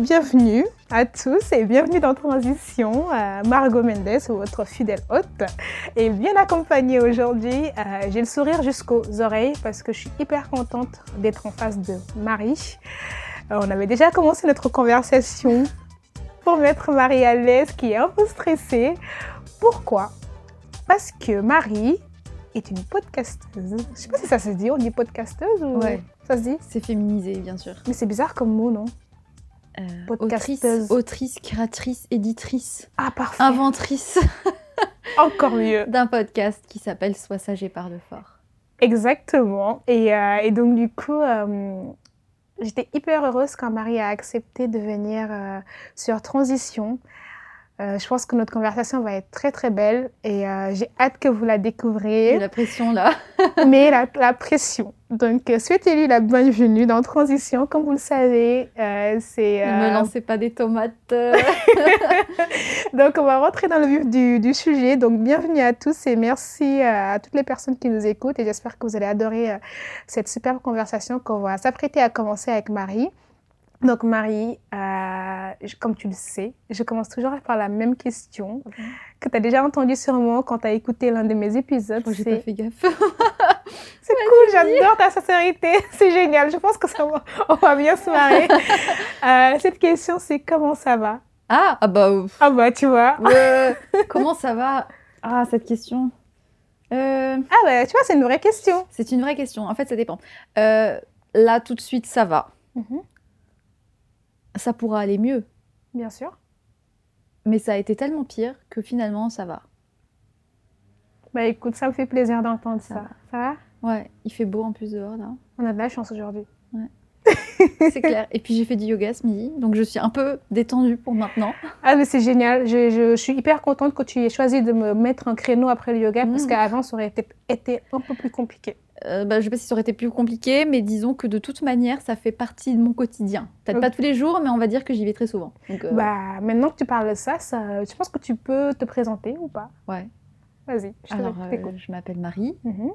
bienvenue à tous et bienvenue dans Transition. Euh, Margot Mendes, votre fidèle hôte, est bien accompagnée aujourd'hui. Euh, J'ai le sourire jusqu'aux oreilles parce que je suis hyper contente d'être en face de Marie. Euh, on avait déjà commencé notre conversation pour mettre Marie à l'aise, qui est un peu stressée. Pourquoi? Parce que Marie est une podcasteuse. Je sais pas si ça se dit, on dit podcasteuse ou Ouais. ça se dit? C'est féminisé, bien sûr. Mais c'est bizarre comme mot, non? Euh, autrice, autrice, créatrice, éditrice, Ah, parfait. inventrice Encore mieux. d'un podcast qui s'appelle Sois sage et parle fort. Exactement. Et, euh, et donc, du coup, euh, j'étais hyper heureuse quand Marie a accepté de venir sur Transition. Euh, je pense que notre conversation va être très, très belle et euh, j'ai hâte que vous la découvriez. la pression là. mais la, la pression. Donc, euh, souhaitez-lui la bienvenue dans Transition. Comme vous le savez, euh, c'est... Ne me lancez pas des tomates. Donc, on va rentrer dans le vif du, du sujet. Donc, bienvenue à tous et merci à toutes les personnes qui nous écoutent. Et j'espère que vous allez adorer cette superbe conversation qu'on va s'apprêter à commencer avec Marie. Donc, Marie, euh, je- comme tu le sais, je commence toujours par la même question que tu as déjà entendue sûrement quand tu as écouté l'un de mes épisodes. Oh, J'ai pas fait gaffe. c'est cool, j'adore ta sincérité. C'est génial. Je pense que ça va, on va bien se marrer. Euh, cette question, c'est comment ça va? Ah, ah bah, ouf. Ah bah, tu vois. Euh, comment ça va? Ah, cette question. Euh, Ah ouais, tu vois, c'est une vraie question. c'est une vraie question. En fait, ça dépend. Là, tout de suite, ça va. Mhm. Ça pourra aller mieux. Bien sûr. Mais ça a été tellement pire que finalement, ça va. Bah écoute, ça me fait plaisir d'entendre ça. Ça Ça va? Ouais, il fait beau en plus dehors là. On a de la chance aujourd'hui. C'est clair. Et puis j'ai fait du yoga ce midi, donc je suis un peu détendue pour maintenant. Ah mais c'est génial. Je, je- je suis hyper contente que tu aies choisi de me mettre un créneau après le yoga parce Mhm. qu'avant ça aurait peut-être été un peu plus compliqué. Euh, bah, je sais pas si ça aurait été plus compliqué, mais disons que de toute manière, ça fait partie de mon quotidien. Peut-être pas tous les jours, mais on va dire que j'y vais très souvent. Donc, euh, Bah maintenant que tu parles de ça, ça, je pense que tu peux te présenter ou pas? Ouais. Vas-y, je Alors, euh, je m'appelle Marie. Mhm.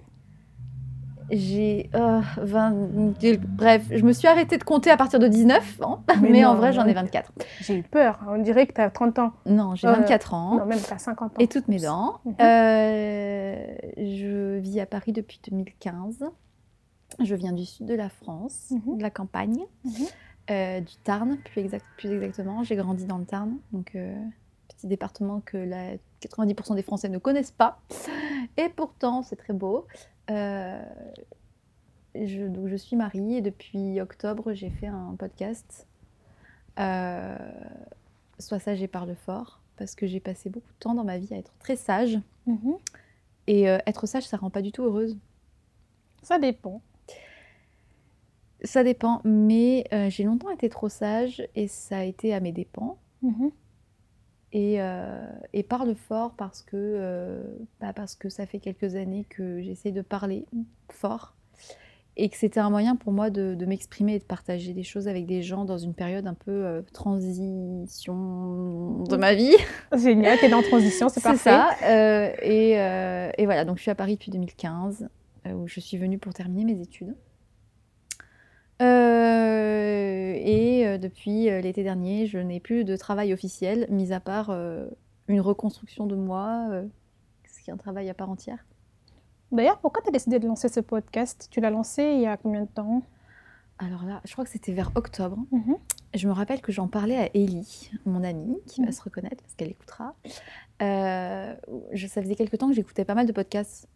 J'ai euh, 20... Bref, je me suis arrêtée de compter à partir de 19 ans, mais, Mais en vrai, j'en ai non. 24. J'ai eu peur. On dirait que tu as 30 ans. Non, j'ai Euh, 24 ans. Non, même tu as 50 ans. Et toutes mes dents. Mhm. Euh, je vis à Paris depuis 2015. Je viens du sud de la France, Mhm. de la campagne, Mhm. euh, du Tarn, plus, exact- plus exactement. J'ai grandi dans le Tarn, donc euh, petit département que la 90% des Français ne connaissent pas. Et pourtant, c'est très beau. Euh, je, donc, je suis Marie et depuis octobre, j'ai fait un podcast. Euh, Sois sage et parle fort, parce que j'ai passé beaucoup de temps dans ma vie à être très sage. Mhm. Et euh, être sage, ça rend pas du tout heureuse. Ça dépend. Ça dépend, mais j'ai longtemps été trop sage et ça a été à mes dépens. Mhm. Et, euh, et parle fort parce que, euh, bah, parce que ça fait quelques années que j'essaie de parler fort et que c'était un moyen pour moi de, de m'exprimer et de partager des choses avec des gens dans une période un peu euh, transition de ma vie. Génial, tu es dans transition, c'est C'est parfait. ça. euh, et, et voilà, donc je suis à Paris depuis 2015, euh, où je suis venue pour terminer mes études. Euh, et euh, depuis euh, l'été dernier, je n'ai plus de travail officiel, mis à part euh, une reconstruction de moi, euh, ce qui est un travail à part entière. D'ailleurs, pourquoi tu as décidé de lancer ce podcast? Tu l'as lancé il y a combien de temps? Alors là, je crois que c'était vers octobre. Mhm. Je me rappelle que j'en parlais à Ellie, mon amie, qui va Mhm. se reconnaître parce qu'elle écoutera. Euh, je, ça faisait quelque temps que j'écoutais pas mal de podcasts.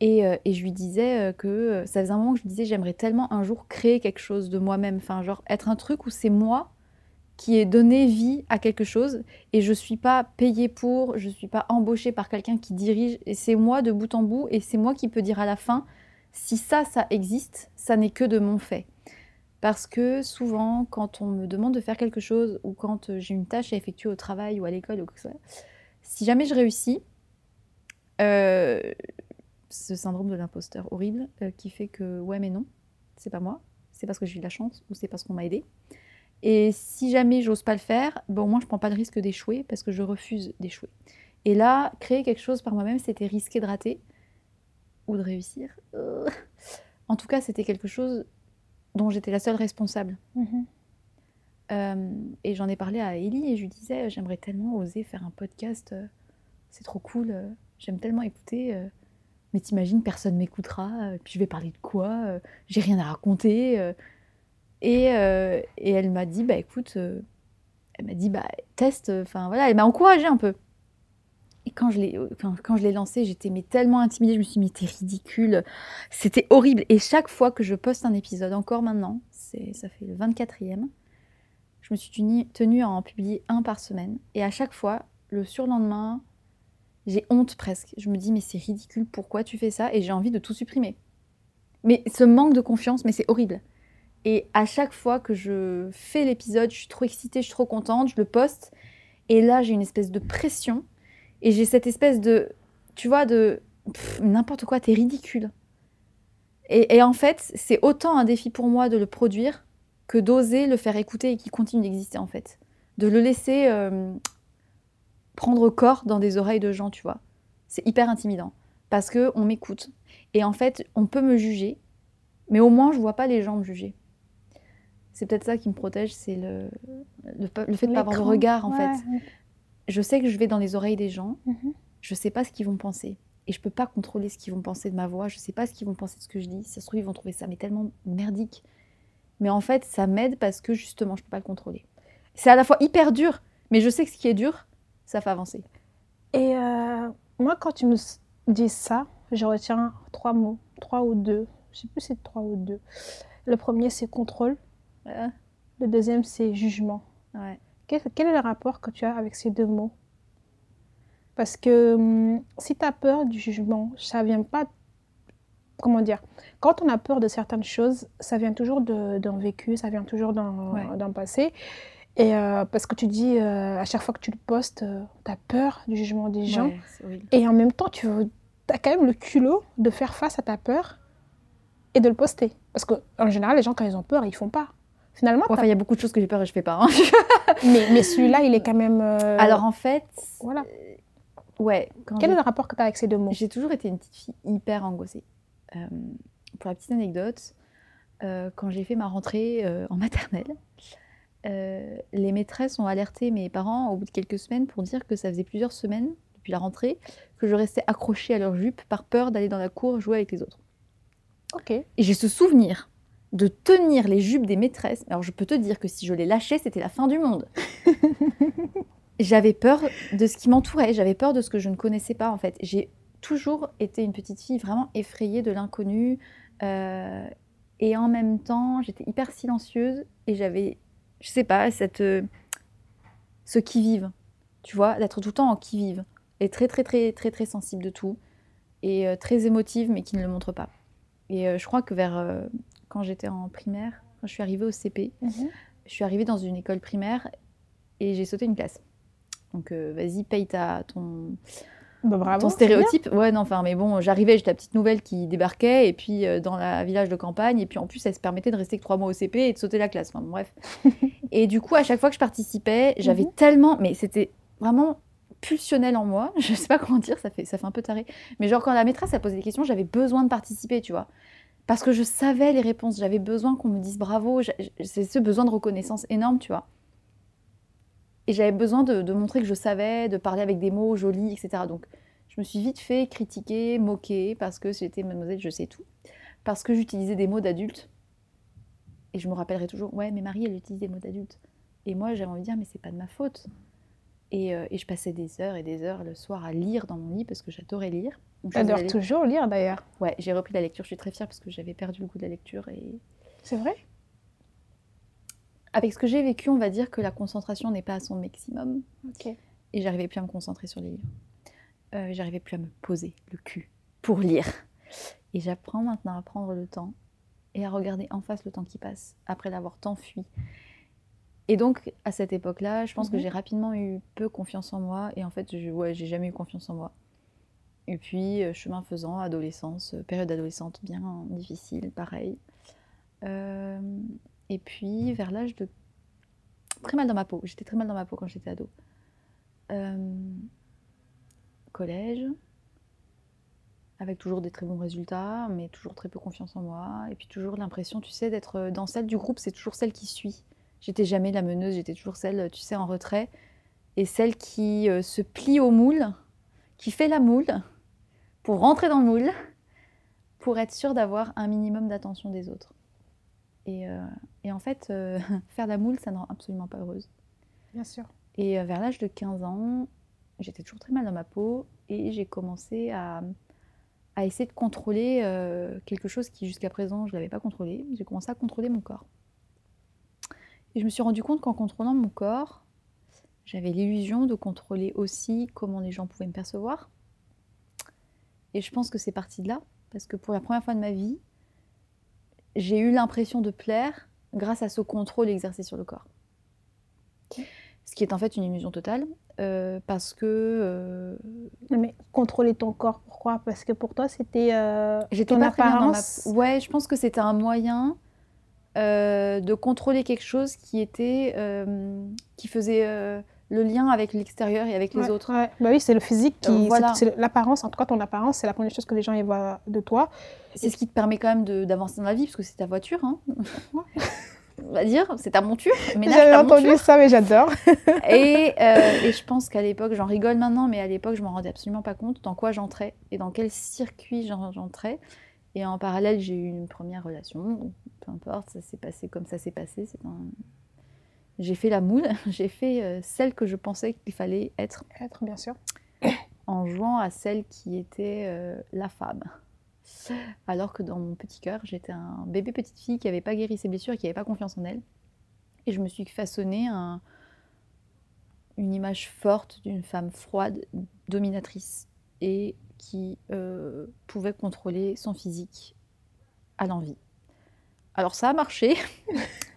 Et, euh, et je lui disais euh, que euh, ça faisait un moment que je disais j'aimerais tellement un jour créer quelque chose de moi-même. Enfin, genre être un truc où c'est moi qui ai donné vie à quelque chose et je suis pas payée pour, je suis pas embauchée par quelqu'un qui dirige et c'est moi de bout en bout et c'est moi qui peux dire à la fin si ça, ça existe, ça n'est que de mon fait. Parce que souvent, quand on me demande de faire quelque chose ou quand j'ai une tâche à effectuer au travail ou à l'école ou quoi que ce soit, si jamais je réussis, ce syndrome de l'imposteur horrible euh, qui fait que ouais mais non, c'est pas moi, c'est parce que j'ai eu de la chance ou c'est parce qu'on m'a aidé. Et si jamais j'ose pas le faire, bon, au moins je prends pas le risque d'échouer parce que je refuse d'échouer. Et là, créer quelque chose par moi-même, c'était risquer de rater ou de réussir. Euh. En tout cas, c'était quelque chose dont j'étais la seule responsable. Mhm. Euh, et j'en ai parlé à Ellie et je lui disais j'aimerais tellement oser faire un podcast, c'est trop cool, j'aime tellement écouter. Mais t'imagines, personne m'écoutera, euh, puis je vais parler de quoi euh, J'ai rien à raconter. euh. et, et elle m'a dit bah écoute, elle m'a dit bah teste, enfin voilà, elle m'a encouragée un peu. Et quand je l'ai, quand, quand lancé, j'étais mais tellement intimidée, je me suis dit mais t'es ridicule, c'était horrible. Et chaque fois que je poste un épisode, encore maintenant, c'est, ça fait le 24e, je me suis tenue, tenue à en publier un par semaine. Et à chaque fois, le surlendemain, j'ai honte presque. Je me dis mais c'est ridicule, pourquoi tu fais ça? Et j'ai envie de tout supprimer. Mais ce manque de confiance, mais c'est horrible. Et à chaque fois que je fais l'épisode, je suis trop excitée, je suis trop contente, je le poste. Et là, j'ai une espèce de pression. Et j'ai cette espèce de, tu vois, de n'importe quoi, t'es ridicule. Et, et en fait, c'est autant un défi pour moi de le produire que d'oser le faire écouter et qu'il continue d'exister en fait. De le laisser euh, prendre corps dans des oreilles de gens, tu vois. C'est hyper intimidant parce que on m'écoute. Et en fait, on peut me juger, mais au moins je vois pas les gens me juger. C'est peut-être ça qui me protège, c'est le, le, fait de pas avoir de regard en ouais, fait. ouais. Je sais que je vais dans les oreilles des gens, Mhm. je sais pas ce qu'ils vont penser. Et je peux pas contrôler ce qu'ils vont penser de ma voix, je sais pas ce qu'ils vont penser de ce que je dis. Si ça se trouve, ils vont trouver ça mais tellement merdique. Mais en fait, ça m'aide parce que justement, je peux pas le contrôler. C'est à la fois hyper dur, mais je sais que ce qui est dur, ça fait avancer. Et euh, moi, quand tu me dis ça, je retiens trois mots, trois ou deux. Je sais plus si c'est trois ou deux. Le premier, c'est contrôle. Ouais. Le deuxième, c'est jugement. Ouais. Quel, quel est le rapport que tu as avec ces deux mots? Parce que hum, si tu as peur du jugement, ça vient pas. Comment dire? Quand on a peur de certaines choses, ça vient toujours d'un vécu, ça vient toujours d'un Ouais. d'un passé. Et euh, parce que tu dis, euh, à chaque fois que tu le postes, tu as peur du jugement des gens. Ouais. Et en même temps, tu as quand même le culot de faire face à ta peur et de le poster. Parce qu'en général, les gens, quand ils ont peur, ils font pas. Finalement, il y a beaucoup de choses que j'ai peur et je fais pas. hein. mais, mais celui-là, il est quand même. euh, Alors en fait, voilà. euh, ouais, quand Quel est le rapport que tu as avec ces deux mots? J'ai toujours été une petite fille hyper angoissée. Euh, pour la petite anecdote, euh, quand j'ai fait ma rentrée euh, en maternelle, euh, les maîtresses ont alerté mes parents au bout de quelques semaines pour dire que ça faisait plusieurs semaines depuis la rentrée que je restais accrochée à leur jupe par peur d'aller dans la cour jouer avec les autres. Ok. Et j'ai ce souvenir de tenir les jupes des maîtresses. Alors je peux te dire que si je les lâchais, c'était la fin du monde. j'avais peur de ce qui m'entourait, j'avais peur de ce que je ne connaissais pas en fait. J'ai toujours été une petite fille vraiment effrayée de l'inconnu. euh, et en même temps, j'étais hyper silencieuse et j'avais, je sais pas, cette, euh, ce qui-vive, tu vois, d'être tout le temps en qui-vive. Et très, très, très, très, très sensible de tout. Et euh, très émotive, mais qui ne le montre pas. Et euh, je crois que vers, quand j'étais en primaire, quand je suis arrivée au CP, Mhm. je suis arrivée dans une école primaire et j'ai sauté une classe. Donc vas-y, paye ta, ton, Bah, bravo. ton stéréotype. Ouais, non, enfin, mais bon, j'arrivais, j'étais la petite nouvelle qui débarquait, et puis euh, dans la village de campagne, et puis en plus, elle se permettait de rester que trois mois au CP et de sauter la classe. Enfin, bon, bref. et du coup, à chaque fois que je participais, j'avais Mhm. tellement, mais c'était vraiment pulsionnel en moi. Je sais pas comment dire, ça fait, ça fait un peu taré. Mais genre, quand la maîtresse a posé des questions, j'avais besoin de participer, tu vois. Parce que je savais les réponses, j'avais besoin qu'on me dise bravo, c'est ce besoin de reconnaissance énorme, tu vois. Et j'avais besoin de, de montrer que je savais, de parler avec des mots jolis, etc. Donc, je me suis vite fait critiquer, moquer, parce que j'étais mademoiselle, je sais tout. Parce que j'utilisais des mots d'adulte. Et je me rappellerai toujours, ouais, mais Marie, elle utilise des mots d'adulte. Et moi, j'avais envie de dire, mais c'est pas de ma faute. Et, euh, et je passais des heures et des heures le soir à lire dans mon lit parce que j'adorais lire. J'adore toujours lire d'ailleurs. Ouais, j'ai repris la lecture, je suis très fière parce que j'avais perdu le goût de la lecture. Et C'est vrai? Avec ce que j'ai vécu, on va dire que la concentration n'est pas à son maximum. Et j'arrivais plus à me concentrer sur les livres. Euh, j'arrivais plus à me poser le cul pour lire. Et j'apprends maintenant à prendre le temps et à regarder en face le temps qui passe après l'avoir tant fui. Et donc, à cette époque-là, je pense que Mhm. j'ai rapidement eu peu confiance en moi. Et en fait, je, ouais, j'ai jamais eu confiance en moi. Et puis, euh, chemin faisant, adolescence, euh, période adolescente bien difficile, pareil. Euh, et puis, vers l'âge de... Très mal dans ma peau. J'étais très mal dans ma peau quand j'étais ado. Euh, collège, avec toujours des très bons résultats, mais toujours très peu confiance en moi. Et puis toujours l'impression, tu sais, d'être dans celle du groupe, c'est toujours celle qui suit. J'étais jamais la meneuse, j'étais toujours celle, tu sais, en retrait. Et celle qui euh, se plie au moule, qui fait la moule pour rentrer dans le moule, pour être sûre d'avoir un minimum d'attention des autres. Et, euh, et en fait, euh, faire la moule, ça ne rend absolument pas heureuse. Bien sûr. Et euh, vers l'âge de 15 ans, j'étais toujours très mal dans ma peau et j'ai commencé à, à essayer de contrôler euh, quelque chose qui jusqu'à présent je ne l'avais pas contrôlé. J'ai commencé à contrôler mon corps. Et je me suis rendu compte qu'en contrôlant mon corps, j'avais l'illusion de contrôler aussi comment les gens pouvaient me percevoir. Et je pense que c'est parti de là, parce que pour la première fois de ma vie, j'ai eu l'impression de plaire grâce à ce contrôle exercé sur le corps. Ce qui est en fait une illusion totale, euh, parce que euh, Mais contrôler ton corps, pourquoi? Parce que pour toi, c'était euh, j'étais pas très bien dans ma... apparence. Ouais, je pense que c'était un moyen euh, de contrôler quelque chose qui était, euh, qui faisait le lien avec l'extérieur et avec les Ouais, autres. ouais. Bah oui, c'est le physique qui. Euh, voilà. c'est- l'apparence, en tout cas, ton apparence, c'est la première chose que les gens y voient de toi. C'est ce qui te permet quand même d'avancer dans la vie, parce que c'est ta voiture. Hein. On va dire, c'est ta monture. J'avais entendu monture. ça, mais j'adore. Et, euh, et je pense qu'à l'époque, j'en rigole maintenant, mais à l'époque, je m'en rendais absolument pas compte dans quoi j'entrais et dans quel circuit j'en- j'entrais. Et en parallèle, j'ai eu une première relation, peu importe, ça s'est passé comme ça s'est passé. c'est un- J'ai fait la moule, j'ai fait euh, celle que je pensais qu'il fallait être Être, bien sûr. en jouant à celle qui était euh, la femme. Alors que dans mon petit cœur, j'étais un bébé petite fille qui n'avait pas guéri ses blessures et qui n'avait pas confiance en elle. Et je me suis façonné un- une image forte d'une femme froide, dominatrice et qui euh, pouvait contrôler son physique à l'envie. Alors ça a marché.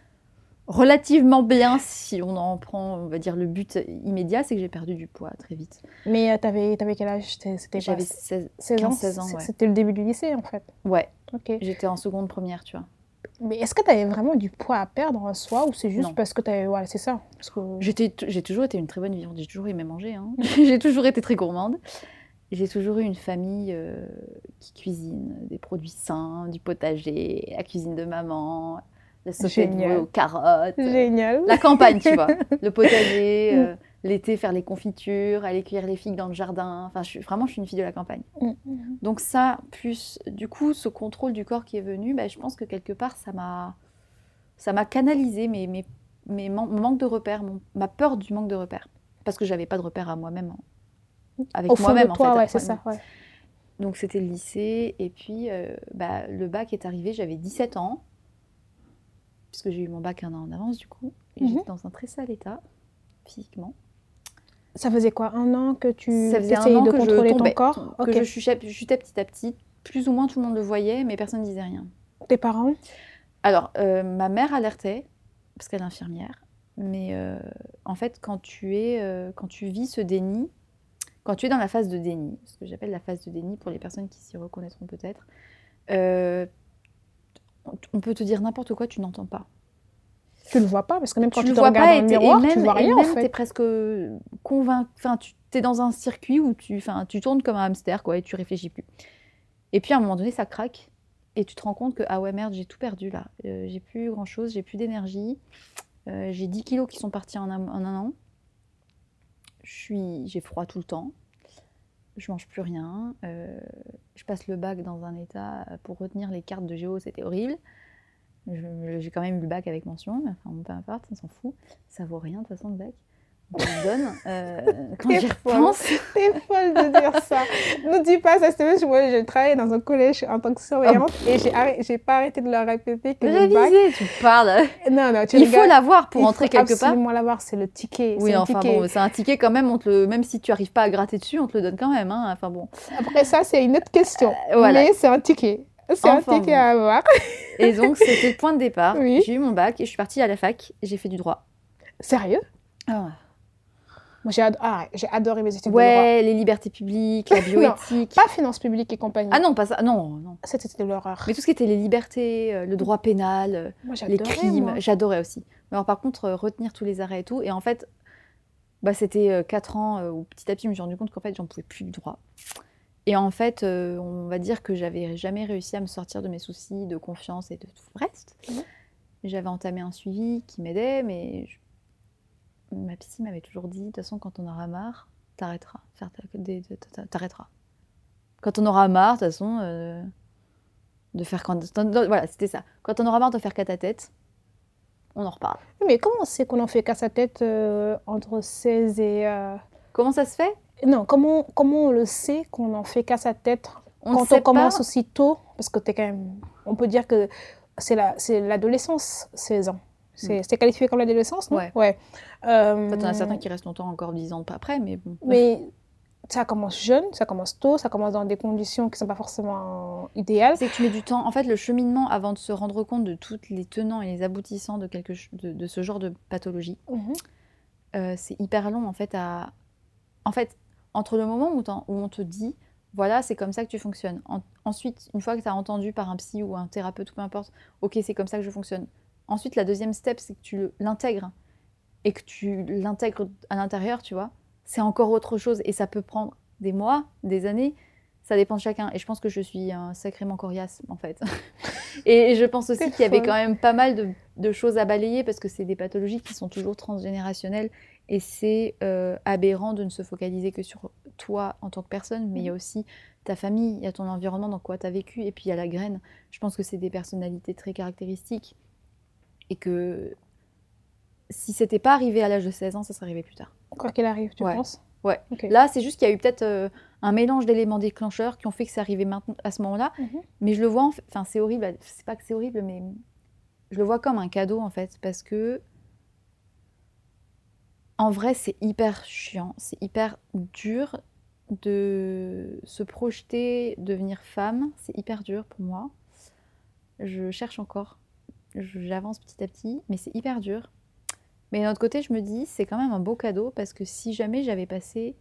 Relativement bien si on en prend, on va dire, le but immédiat, c'est que j'ai perdu du poids très vite. Mais euh, t'avais, t'avais quel âge? C'était J'avais 16, 16 ans? 15-16 ans, C'est- ouais. C'était le début du lycée, en fait. Ouais, Ok. j'étais en seconde première, tu vois. Mais est-ce que tu avais vraiment du poids à perdre en soi ou c'est juste Non. parce que tu avais. Voilà, c'est ça. Parce que... J'ai toujours été une très bonne vivante, j'ai toujours aimé manger, hein. j'ai toujours été très gourmande. J'ai toujours eu une famille euh, qui cuisine des produits sains, du potager, la cuisine de maman, la sauté de aux carottes, euh, Génial. la campagne, tu vois, le potager, euh, l'été faire les confitures, aller cueillir les figues dans le jardin. Enfin, je suis, vraiment, je suis une fille de la campagne. Mm, mm. Donc ça, plus du coup ce contrôle du corps qui est venu, bah, je pense que quelque part ça m'a ça m'a canalisé mes, mes, mes man- mon manque de repères, mon- ma peur du manque de repères. Parce que j'avais pas de repères à moi-même, hein. avec moi-même en fait. ouais, c'est Ouais, ça. ouais. Donc c'était le lycée, et puis euh, bah, le bac est arrivé, j'avais 17 ans, puisque j'ai eu mon bac un an en avance du coup, et Mhm. j'étais dans un très sale état, physiquement. Ça faisait quoi Un an que tu Ça faisait un essayais an de que je contrôler ton tombais, corps que je chutais, je chutais petit à petit, plus ou moins tout le monde le voyait, mais personne ne disait rien. Tes parents? Alors, euh, ma mère alertait, parce qu'elle est infirmière, mais euh, en fait, quand tu, es, euh, quand tu vis ce déni, quand tu es dans la phase de déni, ce que j'appelle la phase de déni pour les personnes qui s'y reconnaîtront peut-être, on- peut te dire n'importe quoi, tu n'entends pas. Tu le vois pas parce que même quand tu tu, le te vois regardes pas dans et, le et miroir, même, tu vois et rien en même t'es fait. presque convaincu, enfin, tu es dans un circuit où tu, enfin, tu tournes comme un hamster, quoi, et tu réfléchis plus. Et puis à un moment donné, ça craque, et tu te rends compte que, ah ouais, merde, j'ai tout perdu là. Euh, j'ai plus grand chose, j'ai plus d'énergie. Euh, j'ai 10 kilos qui sont partis en un, en un an. Je suis, j'ai froid tout le temps. Je mange plus rien. Euh, je passe le bac dans un état pour retenir les cartes de géo, c'était horrible. J'ai quand même eu le bac avec mention, mais enfin, peu importe, on s'en fout. Ça vaut rien de toute façon le bac. Le donne. Euh, quand j'y repense, T'es folle de dire ça. Ne dis pas ça, c'est moi, je travaillais dans un collège en tant que surveillante et j'ai pas arrêté de leur répéter que le bac. réviser, tu parles. Non, non, tu Il faut l'avoir pour entrer quelque part. absolument l'avoir, c'est le ticket. Oui, enfin ticket. bon, c'est un ticket quand même, on te le... même si tu arrives pas à gratter dessus, on te le donne quand même. Hein. Enfin bon. Après ça, c'est une autre question. Euh, voilà. Mais c'est un ticket. C'est Enfin, un ticket bon. à avoir. Et donc c'était le point de départ. Oui. J'ai eu mon bac et je suis partie à la fac. J'ai fait du droit. Sérieux? Ah Moi, j'ai ah, j'ai adoré mes études de droit. ouais, les libertés publiques, la Non, bioéthique. Pas finance publique et compagnie. Ah non, pas ça. Non, non. C'était de l'horreur. Mais tout ce qui était les libertés, euh, le droit pénal, euh, Moi, les crimes, j'adorais aussi. Mais alors, par contre, euh, retenir tous les arrêts et tout. Et en fait, bah, c'était 4 ans où petit à petit, je me suis rendu compte qu'en fait, j'en pouvais plus du droit. Et en fait, euh, on va dire que j'avais jamais réussi à me sortir de mes soucis de confiance et de tout le reste. J'avais entamé un suivi qui m'aidait, mais je- ma psy m'avait toujours dit, de toute façon, quand on aura marre, t'arrêteras. T'arrêteras. Quand on aura marre, de toute façon, euh, de faire quand... Voilà, c'était ça. Quand on aura marre de faire qu'à ta tête, on en reparle. Mais comment on sait qu'on en fait qu'à sa tête euh, entre 16 et... euh, Comment ça se fait? Non, comment, comment on le sait qu'on en fait qu'à sa tête On quand on commence pas. aussi tôt? Parce que t'es quand même... On peut dire que c'est la, c'est l'adolescence, 16 ans. C'est c'est qualifié comme l'adolescence, non? Ouais. Ouais. Euh, En fait, il y en a certains qui restent longtemps, encore 10 ans après, mais bon. Mais ça commence jeune, ça commence tôt, ça commence dans des conditions qui ne sont pas forcément idéales. C'est que tu mets du temps. En fait, le cheminement avant de se rendre compte de tous les tenants et les aboutissants de, quelque, de, de ce genre de pathologie, Mhm. euh, c'est hyper long en fait à. En fait, entre le moment où, où on te dit, voilà, c'est comme ça que tu fonctionnes. En- ensuite, une fois que tu as entendu par un psy ou un thérapeute ou peu importe, ok, c'est comme ça que je fonctionne. Ensuite, la deuxième step, c'est que tu l'intègres et que tu l'intègres à l'intérieur, tu vois. C'est encore autre chose et ça peut prendre des mois, des années. Ça dépend de chacun. Et je pense que je suis un sacrément coriace, en fait. et je pense aussi qu'il y avait quand même pas mal de, de choses à balayer parce que c'est des pathologies qui sont toujours transgénérationnelles et c'est euh, aberrant de ne se focaliser que sur toi en tant que personne, mais il y a aussi ta famille, il y a ton environnement, dans quoi tu as vécu, et puis il y a la graine. Je pense que c'est des personnalités très caractéristiques et que si c'était pas arrivé à l'âge de 16 ans, ça serait arrivé plus tard. Quoi qu'il arrive, tu Ouais. penses Ouais. Là, c'est juste qu'il y a eu peut-être euh, un mélange d'éléments déclencheurs qui ont fait que c'est arrivé maintenant, à ce moment-là. Mhm. Mais je le vois, enfin, c'est horrible. C'est pas que c'est horrible, mais je le vois comme un cadeau en fait, parce que en vrai, c'est hyper chiant, c'est hyper dur de se projeter, devenir femme. C'est hyper dur pour moi. Je cherche encore, j'avance petit à petit, mais c'est hyper dur. Mais d'un autre côté, je me dis, c'est quand même un beau cadeau parce que si jamais j'avais passé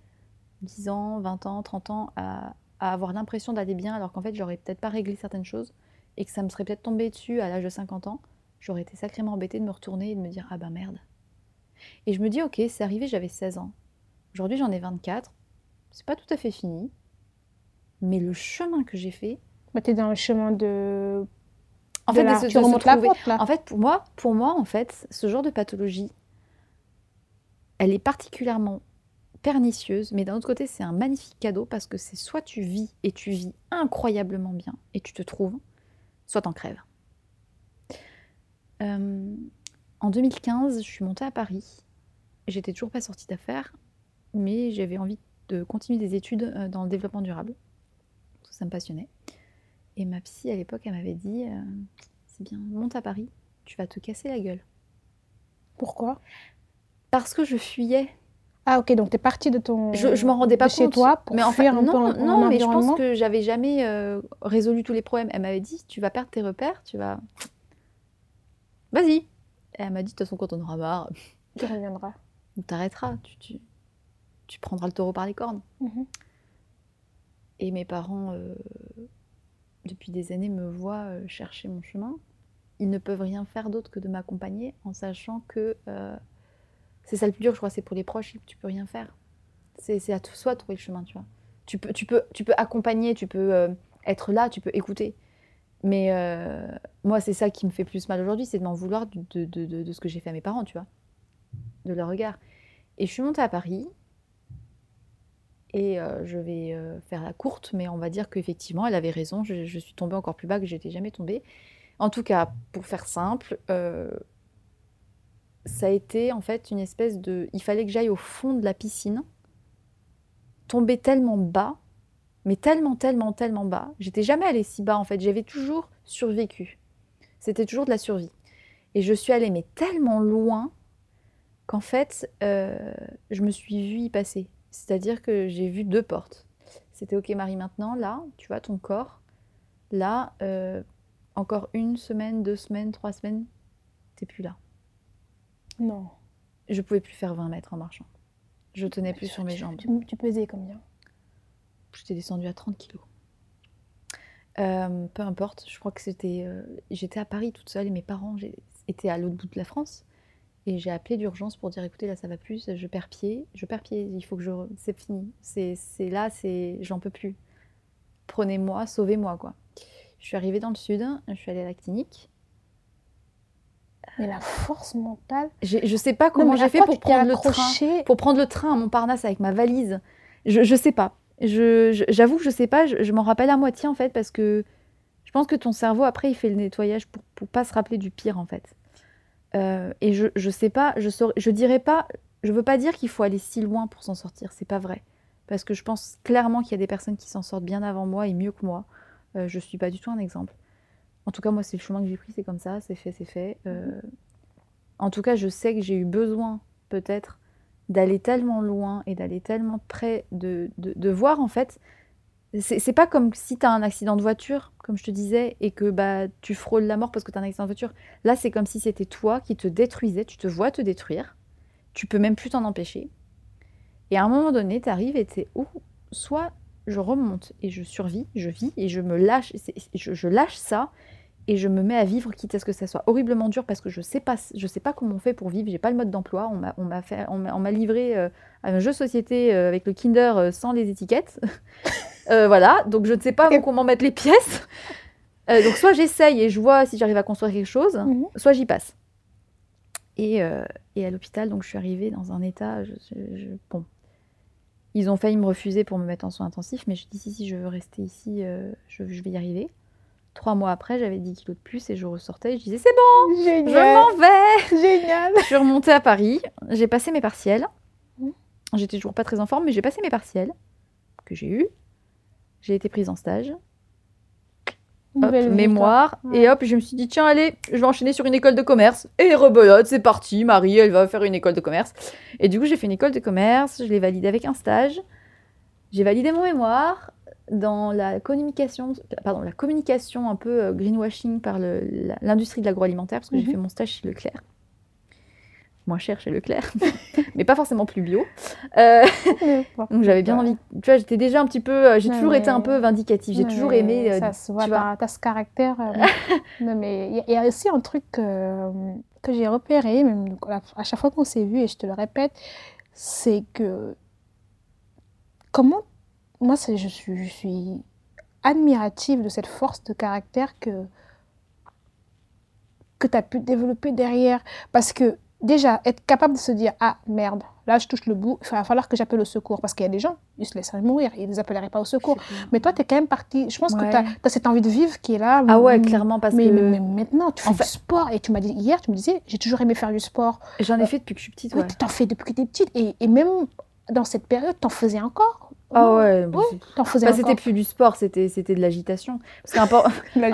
10 ans, 20 ans, 30 ans à, avoir l'impression d'aller bien alors qu'en fait j'aurais peut-être pas réglé certaines choses et que ça me serait peut-être tombé dessus à l'âge de 50 ans, j'aurais été sacrément embêtée de me retourner et de me dire ah bah merde. Et je me dis ok, c'est arrivé, j'avais 16 ans. Aujourd'hui j'en ai 24. C'est pas tout à fait fini. Mais le chemin que j'ai fait, Mais t'es dans le chemin de. En fait, la- de se- tu de remontes la là. En fait, pour moi, pour moi, en fait, ce genre de pathologie, elle est particulièrement pernicieuse, mais d'un autre côté, c'est un magnifique cadeau parce que c'est soit tu vis et tu vis incroyablement bien et tu te trouves, soit t'en crèves. Euh, en 2015, je suis montée à Paris. J'étais toujours pas sortie d'affaires, mais j'avais envie de continuer des études euh, dans le développement durable. Ça me passionnait. Et ma psy, à l'époque, elle m'avait dit euh, C'est bien, monte à Paris, tu vas te casser la gueule. Pourquoi? Parce que je fuyais. Ah, ok, donc t'es partie de ton. Je, je m'en rendais pas de chez compte. toi pour mais en fait, fuir un non, peu en- non, en mais je pense que j'avais jamais euh, résolu tous les problèmes. Elle m'avait dit Tu vas perdre tes repères, tu vas. Vas-y. Et elle m'a dit De toute façon, quand on aura marre, Tu reviendras. t'arrêteras, tu, tu, tu prendras le taureau par les cornes. Mhm. Et mes parents, euh, depuis des années, me voient euh, chercher mon chemin. Ils ne peuvent rien faire d'autre que de m'accompagner en sachant que euh, c'est ça le plus dur, je crois, c'est pour les proches, tu peux rien faire. C'est à toi de trouver le chemin, tu vois. Tu peux, tu peux, tu peux accompagner, tu peux euh, être là, tu peux écouter. Mais moi, c'est ça qui me fait plus mal aujourd'hui, c'est de m'en vouloir de- de- de- de ce que j'ai fait à mes parents, tu vois. De leur regard. Et je suis montée à Paris, et euh, je vais euh, faire la courte, mais on va dire qu'effectivement, elle avait raison. Je, suis tombée encore plus bas que j'étais jamais tombée. En tout cas, pour faire simple, euh, ça a été en fait une espèce de. Il fallait que j'aille au fond de la piscine, tomber tellement bas, mais tellement, tellement, tellement bas. J'étais jamais allée si bas en fait. J'avais toujours survécu. C'était toujours de la survie. Et je suis allée mais tellement loin qu'en fait, je me suis vue y passer. C'est-à-dire que j'ai vu deux portes. C'était OK Marie maintenant, là, tu vois ton corps. Là, euh, encore une semaine, deux semaines, trois semaines, t'es plus là. Non. Je pouvais plus faire 20 mètres en marchant. Je tenais plus sur mes Tu- jambes. Tu, tu pesais combien? J'étais descendue à 30 kilos. Euh, peu importe, je crois que c'était. euh, J'étais à Paris toute seule et mes parents étaient à l'autre bout de la France. Et j'ai appelé d'urgence pour dire écoutez, là ça va plus, je perds pied, je perds pied, il faut que je. C'est fini. C'est c'est là, c'est j'en peux plus. Prenez-moi, sauvez-moi quoi. Je suis arrivée dans le sud, je suis allée à la clinique. Mais la force mentale. Je sais pas comment j'ai fait pour prendre le train. Pour prendre le train à Montparnasse avec ma valise. Je, je sais pas. Je, je- j'avoue que je sais pas. Je, je m'en rappelle à moitié en fait parce que je pense que ton cerveau après il fait le nettoyage pour, pour pas se rappeler du pire en fait. Euh, et je, je sais pas. Je saurais- je dirais pas. Je veux pas dire qu'il faut aller si loin pour s'en sortir. C'est pas vrai. Parce que je pense clairement qu'il y a des personnes qui s'en sortent bien avant moi et mieux que moi. Euh, je suis pas du tout un exemple. En tout cas, moi, c'est le chemin que j'ai pris, c'est comme ça, c'est fait, c'est fait. Euh, en tout cas, je sais que j'ai eu besoin, peut-être, d'aller tellement loin et d'aller tellement près de, de, de voir, en fait. C'est pas comme si tu as un accident de voiture, comme je te disais, et que bah, tu frôles la mort parce que tu un accident de voiture. Là, c'est comme si c'était toi qui te détruisais, tu te vois te détruire, tu peux même plus t'en empêcher. Et à un moment donné, tu arrives et tu où? Soit je remonte et je survis, je vis et je me lâche, je lâche ça et je me mets à vivre, quitte à ce que ça soit horriblement dur parce que je sais pas, je sais pas comment on fait pour vivre, j'ai pas le mode d'emploi, on m'a, fait, on m'a, livré euh, un jeu société euh, avec le Kinder euh, sans les étiquettes, voilà, donc je ne sais pas comment mettre les pièces. Donc soit j'essaye et je vois si j'arrive à construire quelque chose, Mhm. soit j'y passe. Et, et à l'hôpital, donc je suis arrivée dans un état, je- je- je- bon, ils ont failli me refuser pour me mettre en soins intensifs, mais je dis si, si, je veux rester ici, je, je vais y arriver. Trois mois après, j'avais 10 kilos de plus et je ressortais et je disais c'est bon, je Génial. m'en vais. Génial. Je suis remontée à Paris, j'ai passé mes partiels. Mhm. J'étais toujours pas très en forme, mais j'ai passé mes partiels que j'ai eus. J'ai été prise en stage, hop, mémoire, Ouais. et hop, je me suis dit tiens allez, je vais enchaîner sur une école de commerce. Et rebelote, c'est parti, Marie, elle va faire une école de commerce. Et du coup, j'ai fait une école de commerce, je l'ai validée avec un stage. J'ai validé mon mémoire dans la communication, pardon, la communication un peu euh, greenwashing par l'industrie de l'agroalimentaire, parce que j'ai Mhm. fait mon stage chez Leclerc. Moins cher chez Leclerc, mais pas forcément plus bio. Euh, donc j'avais bien envie. Tu vois, j'étais déjà un petit peu. euh, J'ai toujours été un peu vindicative. J'ai toujours aimé. euh, Ça se voit, tu vois. t'as ce caractère. euh, non, mais il y a- aussi un truc que j'ai repéré, même à à chaque fois qu'on s'est vu, et je te le répète, c'est que. Comment. Moi, je suis, je suis admirative de cette force de caractère que, que tu as pu développer derrière. Parce que, déjà, être capable de se dire Ah, merde, là, je touche le bout, il va falloir que j'appelle au secours. Parce qu'il y a des gens, ils se laisseraient mourir, ils ne les appelleraient pas au secours. Mais toi, tu es quand même parti. Je pense Ouais. que tu as, cette envie de vivre qui est là. Ah ouais, Mm, clairement, parce mais, que mais- mais maintenant, tu fais en du sport. Et tu m'as dit hier, tu me disais, j'ai toujours aimé faire du sport. j'en ai fait depuis que je suis petite. Oui, tu t'en fais depuis que tu es petite. Et, et même dans cette période, tu en faisais encore. Ah ouais. bah, Ouais, faisais bah, c'était plus du sport, c'était c'était de l'agitation. Parce qu'à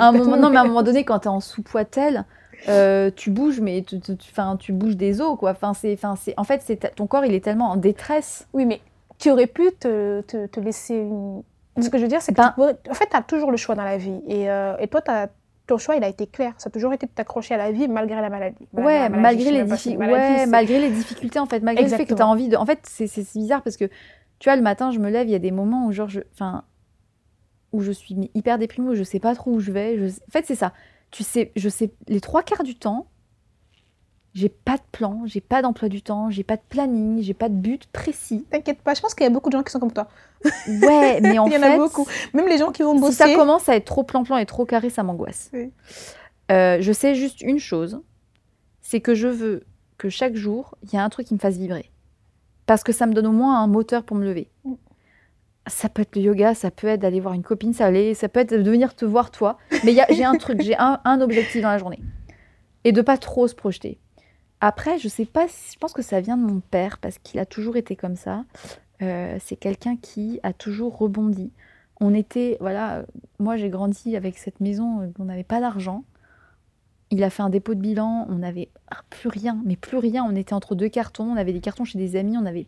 un, moment, non, mais à un moment donné, quand tu es en sous-poids tel, euh, tu bouges, mais tu, tu, tu- 'fin, tu bouges des os, quoi. Enfin, c'est, en fait, c'est ton corps, il est tellement en détresse. Oui, mais tu aurais pu te, te, te laisser une... Ce que je veux dire, c'est que Ben- pourrais- en fait, tu as toujours le choix dans la vie. Et, euh, et toi, t'as- ton choix, il a été clair. Ça a toujours été de t'accrocher à la vie malgré la maladie. Ouais, la maladie, je malgré les, diffi- maladie, ouais, malgré les difficultés, en fait, malgré le fait que tu as Exactement. envie de. En fait, c'est bizarre parce que, tu vois, le matin, je me lève, il y a des moments où, genre, je. Enfin. Où je suis mais hyper déprimée, où je sais pas trop où je vais. Je... En fait, c'est ça. Tu sais, je sais, les trois quarts du temps, j'ai pas de plan, j'ai pas d'emploi du temps, j'ai pas de planning, j'ai pas de but précis. T'inquiète pas, je pense qu'il y a beaucoup de gens qui sont comme toi. Ouais, mais en Il y en fait. a beaucoup. Même les gens qui vont Si bosser. ça commence à être trop plan-plan et trop carré, ça m'angoisse. Oui. Euh, je sais juste une chose, c'est que je veux que chaque jour, il y a un truc qui me fasse vibrer. Parce que ça me donne au moins un moteur pour me lever. Mm. Ça peut être le yoga, ça peut être d'aller voir une copine, ça, ça peut être de venir te voir toi. Mais j'ai un truc, j'ai un, un objectif dans la journée. Et de pas trop se projeter. Après, je sais pas, si- je pense que ça vient de mon père, parce qu'il a toujours été comme ça. Euh, c'est quelqu'un qui a toujours rebondi. On était, voilà, moi j'ai grandi avec cette maison, on n'avait pas d'argent. Il a fait un dépôt de bilan, on n'avait plus rien, mais plus rien. On était entre deux cartons, on avait des cartons chez des amis, on avait.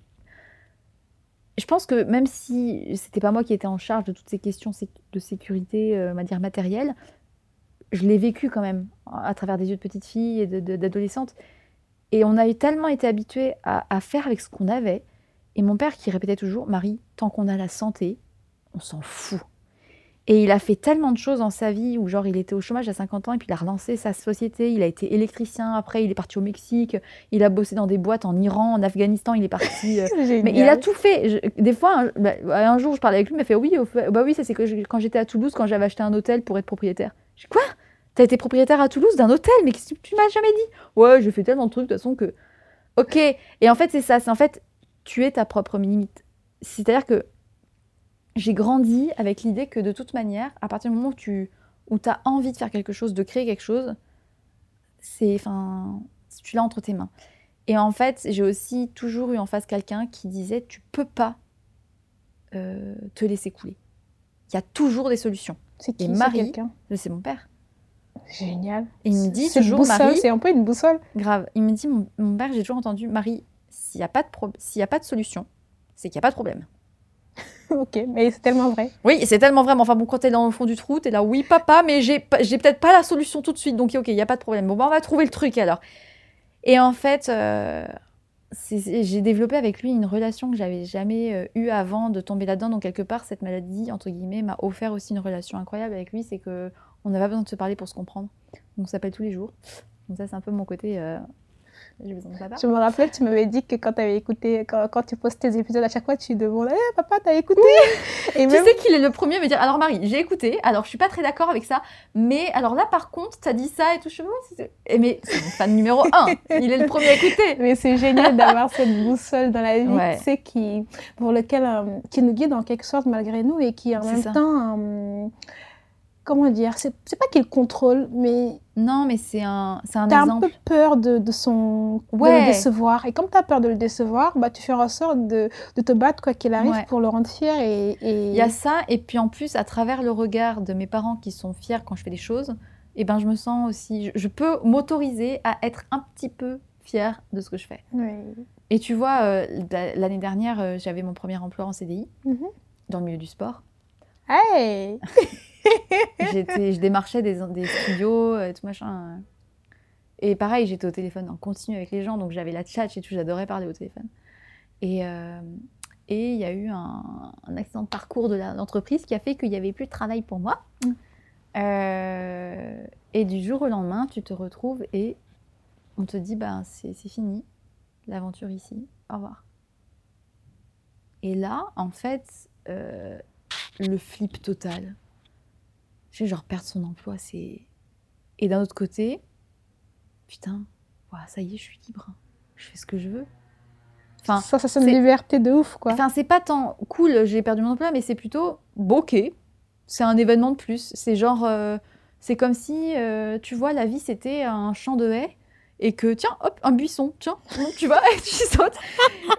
Je pense que même si c'était pas moi qui étais en charge de toutes ces questions de sécurité, euh, on va matérielle, je l'ai vécu quand même à travers des yeux de petite fille et de- de- d'adolescente. Et on a tellement été habitués à faire avec ce qu'on avait. Et mon père qui répétait toujours, Marie, tant qu'on a la santé, on s'en fout. Et il a fait tellement de choses dans sa vie où genre il était au chômage à 50 ans et puis il a relancé sa société, il a été électricien, après il est parti au Mexique, il a bossé dans des boîtes en Iran, en Afghanistan, il est parti... euh, mais il a tout fait. Je- des fois, un, bah, un jour, je parlais avec lui, il m'a fait oui, bah oui, ça c'est que je- quand j'étais à Toulouse, quand j'avais acheté un hôtel pour être propriétaire. Je dis quoi? T'as été propriétaire à Toulouse d'un hôtel, mais qu'est-ce que tu m'as jamais dit? Ouais, j'ai fait tellement de trucs de toute façon que. Ok. Et en fait, c'est ça. C'est en fait, tu es ta propre limite. C'est-à-dire que j'ai grandi avec l'idée que de toute manière, à partir du moment où tu où as envie de faire quelque chose, de créer quelque chose, c'est. Enfin, tu l'as entre tes mains. Et en fait, j'ai aussi toujours eu en face quelqu'un qui disait Tu peux pas euh, te laisser couler. Il y a toujours des solutions. C'est qui Et Marie, quelqu'un? c'est mon père. Génial. Et il me dit toujours, Marie, c'est un peu une boussole. grave, il me dit, mon, mon père, j'ai toujours entendu, Marie, s'il n'y a, pas de s'il y a pas de solution, c'est qu'il n'y a pas de problème. ok, mais c'est tellement vrai. Oui, c'est tellement vrai. mais Enfin bon, quand t'es dans le fond du trou, t'es là, oui, papa, mais j'ai peut-être pas la solution tout de suite, donc ok, il n'y a pas de problème. Bon, bah, on va trouver le truc alors. Et en fait, euh, j'ai développé avec lui une relation que j'avais jamais euh, eue avant de tomber là-dedans. Donc quelque part, cette maladie, entre guillemets, m'a offert aussi une relation incroyable avec lui. C'est que on n'a pas besoin de se parler pour se comprendre. Donc on s'appelle tous les jours. Donc ça, c'est un peu mon côté. euh, j'ai besoin de papa. Je me rappelle, tu m'avais dit que quand tu avais écouté, quand, quand tu postes tes épisodes, à chaque fois, tu demandais Eh, Papa, t'as écouté Et Tu même, sais qu'il est le premier à me dire alors Marie, j'ai écouté, alors je suis pas très d'accord avec ça, mais alors là par contre, t'as dit ça et tout, je oui, et mais c'est mon fan numéro un, il est le premier à écouter. mais c'est génial d'avoir cette boussole dans la vie, Ouais. tu sais, qui, pour lequel, euh, qui nous guide en quelque sorte malgré nous et qui en même ça. temps, euh, comment dire, c'est pas qu'il contrôle, mais Non, mais c'est un, c'est un tu as un peu peur de, de son, de Ouais. le décevoir. Et comme tu as peur de le décevoir, bah, tu fais en sorte de, de te battre quoi qu'il arrive Ouais. pour le rendre fier. Et, et... Il y a ça, et puis en plus, à travers le regard de mes parents qui sont fiers quand je fais des choses, et ben je me sens aussi, je, je peux m'autoriser à être un petit peu fière de ce que je fais. Oui. Et tu vois, euh, la- l'année dernière, euh, j'avais mon premier emploi en CDI Mhm. dans le milieu du sport. Hey je démarchais des, des studios et tout machin. Et pareil, j'étais au téléphone en continu avec les gens, donc j'avais la chat et tout, j'adorais parler au téléphone. Et euh, et il y a eu un, un accident de parcours de l'entreprise qui a fait qu'il n'y avait plus de travail pour moi. Mm. Euh, et du jour au lendemain, tu te retrouves et on te dit, ben, c'est c'est fini, l'aventure ici, au revoir. Et là, en fait, euh, le flip total. Sais, genre perdre son emploi, c'est. Et d'un autre côté, putain, ouah, ça y est, je suis libre. Je fais ce que je veux. Enfin, ça, ça, c'est- liberté de ouf, quoi. Enfin, c'est pas tant cool, j'ai perdu mon emploi, mais c'est plutôt ok. C'est un événement de plus. C'est genre, euh, c'est comme si, euh, tu vois, la vie c'était un champ de haies et que tiens, hop, un buisson, tiens, tu vois, et tu sautes.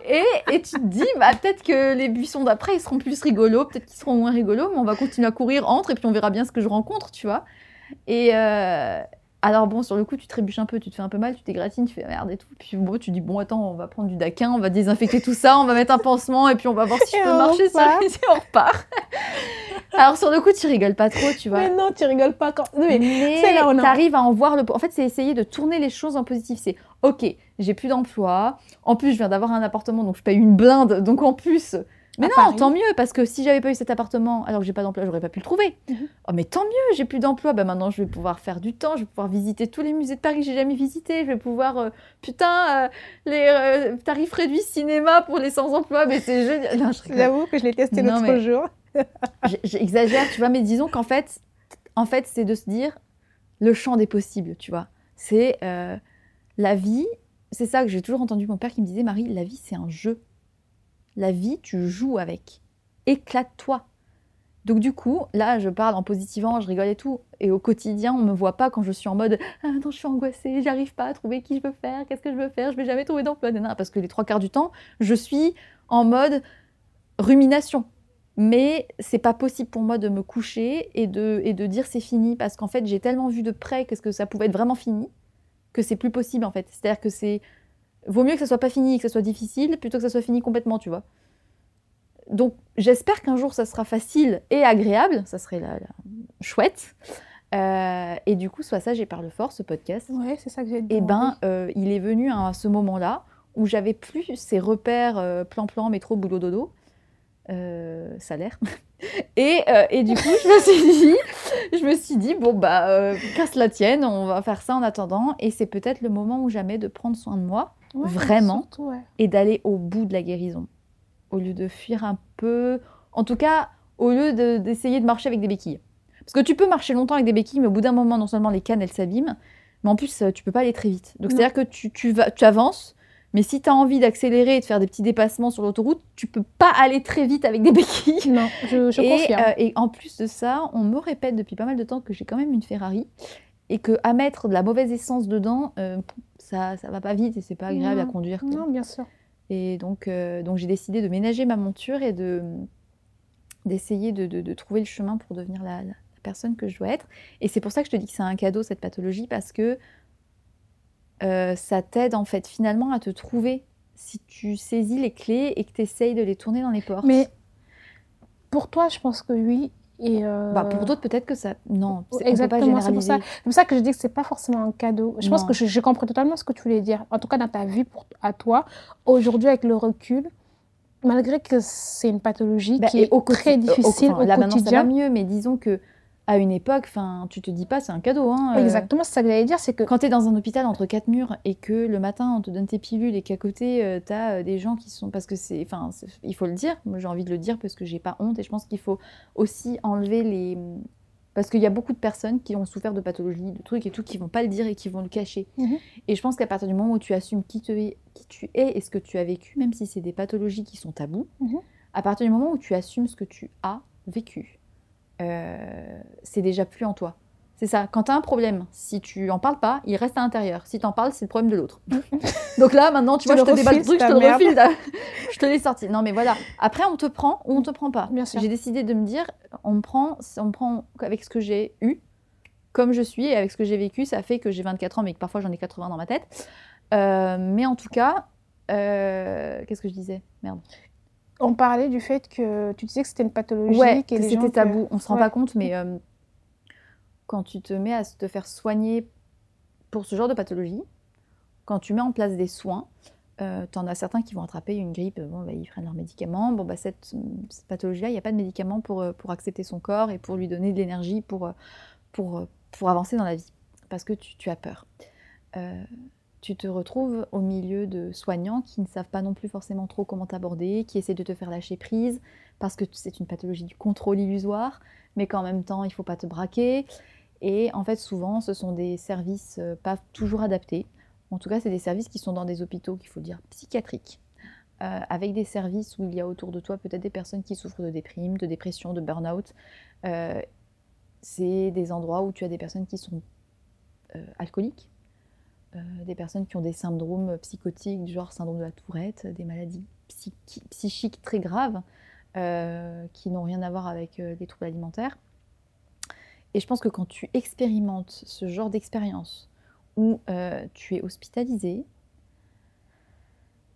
Et, et tu te dis, bah, peut-être que les buissons d'après ils seront plus rigolos, peut-être qu'ils seront moins rigolos, mais on va continuer à courir entre et puis on verra bien ce que je rencontre, tu vois. Et euh, alors bon, sur le coup, tu trébuches un peu, tu te fais un peu mal, tu t'égratines, tu fais merde et tout. Puis bon, tu dis, bon, attends, on va prendre du daquin, on va désinfecter tout ça, on va mettre un pansement et puis on va voir si je peux marcher sur repart. et on repart. alors sur le coup, tu rigoles pas trop, tu vois. Mais non, tu rigoles pas quand. Mais Mais c'est là où on t'arrives à en voir le. En fait, c'est essayer de tourner les choses en positif. C'est ok, j'ai plus d'emploi. En plus, je viens d'avoir un appartement, donc je paye une blinde. Donc en plus. Mais non, Paris. tant mieux, parce que si j'avais pas eu cet appartement, alors que j'ai pas d'emploi, j'aurais pas pu le trouver. Mhm. Oh, mais tant mieux, j'ai plus d'emploi. Bah maintenant, je vais pouvoir faire du temps, je vais pouvoir visiter tous les musées de Paris que j'ai jamais visités. Je vais pouvoir, euh, putain, euh, les euh, tarifs réduits cinéma pour les sans emploi. Mais c'est génial. Non, je. J'avoue que je l'ai testé l'autre mais- jour. J'exagère, tu vois, mais disons qu'en fait, en fait, c'est de se dire le champ des possibles, tu vois. C'est la vie, c'est ça que j'ai toujours entendu mon père qui me disait Marie, la vie, c'est un jeu. La vie, tu joues avec. Éclate-toi. Donc du coup, là, je parle en positivant, je rigole et tout. Et au quotidien, on me voit pas quand je suis en mode ah non, je suis angoissée, j'arrive pas à trouver qui je veux faire, qu'est-ce que je veux faire, je vais jamais trouver d'emploi, parce que les trois quarts du temps, je suis en mode rumination. Mais c'est pas possible pour moi de me coucher et de, et de dire c'est fini parce qu'en fait j'ai tellement vu de près que, ce que ça pouvait être vraiment fini que c'est plus possible en fait. C'est-à-dire que c'est vaut mieux que ça soit pas fini que ça soit difficile plutôt que ça soit fini complètement, tu vois. Donc j'espère qu'un jour ça sera facile et agréable, ça serait la, la- chouette. Euh, et du coup, soit ça, j'ai par le fort ce podcast. Ouais, c'est ça que j'ai dit. Et ben, euh, il est venu à ce moment-là où j'avais plus ces repères euh, plan-plan, métro, boulot, dodo, salaire. Et, et du coup, je me suis dit, je me suis dit bon bah, casse la tienne, on va faire ça en attendant. Et c'est peut-être le moment ou jamais de prendre soin de moi vraiment. surtout, ouais. et d'aller au bout de la guérison, au lieu de fuir un peu. En tout cas, au lieu de- d'essayer de marcher avec des béquilles. Parce que tu peux marcher longtemps avec des béquilles, mais au bout d'un moment, non seulement les cannes, elles s'abîment, mais en plus, euh, tu peux pas aller très vite. Donc, c'est-à-dire que tu, tu, vas, tu avances, mais si tu as envie d'accélérer et de faire des petits dépassements sur l'autoroute, tu peux pas aller très vite avec des béquilles. Non, je, je et, confirme. euh, et en plus de ça, on me répète depuis pas mal de temps que j'ai quand même une Ferrari et que à mettre de la mauvaise essence dedans, euh, ça ça va pas vite et c'est pas agréable à conduire. quoi. non, bien sûr. Et donc, euh, donc j'ai décidé de ménager ma monture et de d'essayer de, de- de trouver le chemin pour devenir la, la personne que je dois être. Et c'est pour ça que je te dis que c'est un cadeau cette pathologie parce que euh, ça t'aide en fait finalement à te trouver si tu saisis les clés et que tu essayes de les tourner dans les portes. Mais pour toi, je pense que oui. Et euh, Bah, pour d'autres, peut-être que ça. Non, Exactement, c'est pour ça. C'est pour ça que je dis que c'est pas forcément un cadeau. Je pense que je, je comprends totalement ce que tu voulais dire. En tout cas, dans ta vie pour, à toi, aujourd'hui, avec le recul, malgré que c'est une pathologie Bah, qui est au très au- difficile enfin, au là, maintenant, ça va quotidien. mieux, mais disons que à une époque, enfin, tu te dis pas, c'est un cadeau. Hein, euh, Exactement, c'est ça que j'allais dire, c'est que Quand tu es dans un hôpital entre quatre murs et que le matin on te donne tes pilules et qu'à côté tu as des gens qui sont. Parce que c'est. Enfin, il faut le dire, moi j'ai envie de le dire parce que j'ai pas honte et je pense qu'il faut aussi enlever les. Parce qu'il y a beaucoup de personnes qui ont souffert de pathologies, de trucs et tout, qui vont pas le dire et qui vont le cacher. Mhm. Et je pense qu'à partir du moment où tu assumes qui, te es, qui tu es et ce que tu as vécu, même si c'est des pathologies qui sont tabous, Mhm. à partir du moment où tu assumes ce que tu as vécu, euh, c'est déjà plus en toi. C'est ça. Quand tu as un problème, si tu en parles pas, il reste à l'intérieur. Si tu en parles, c'est le problème de l'autre. Donc là, maintenant, tu Tu vois, je te déballe le truc, je te le refile. je te l'ai sorti. Non, mais voilà. Après, on te prend ou on te prend pas. J'ai décidé de me dire, on me prend, on me prend avec ce que j'ai eu, comme je suis, et avec ce que j'ai vécu. Ça fait que j'ai 24 ans, mais que parfois j'en ai 80 dans ma tête. Euh, mais en tout cas, euh, qu'est-ce que je disais? Merde. On parlait du fait que tu disais que c'était une pathologie, Ouais, que c'était que- tabou. On se rend Ouais. pas compte, mais euh, quand tu te mets à te faire soigner pour ce genre de pathologie, quand tu mets en place des soins, euh, tu en as certains qui vont attraper une grippe, bon, bah, ils prennent leurs médicaments. Bon, bah, cette, cette pathologie-là, il n'y a pas de médicament pour, euh, pour accepter son corps et pour lui donner de l'énergie pour, pour, pour avancer dans la vie, parce que tu, tu as peur. Euh, tu te retrouves au milieu de soignants qui ne savent pas non plus forcément trop comment t'aborder, qui essaient de te faire lâcher prise, parce que c'est une pathologie du contrôle illusoire, mais qu'en même temps, il ne faut pas te braquer. Et en fait, souvent, ce sont des services euh, pas toujours adaptés. En tout cas, c'est des services qui sont dans des hôpitaux, qu'il faut dire, psychiatriques, euh, avec des services où il y a autour de toi peut-être des personnes qui souffrent de déprime, de dépression, de burn-out. Euh, c'est des endroits où tu as des personnes qui sont alcooliques, des personnes qui ont des syndromes psychotiques du genre syndrome de la tourette, des maladies psychi- psychiques très graves euh, qui n'ont rien à voir avec euh, les troubles alimentaires. Et je pense que quand tu expérimentes ce genre d'expérience où euh, tu es hospitalisé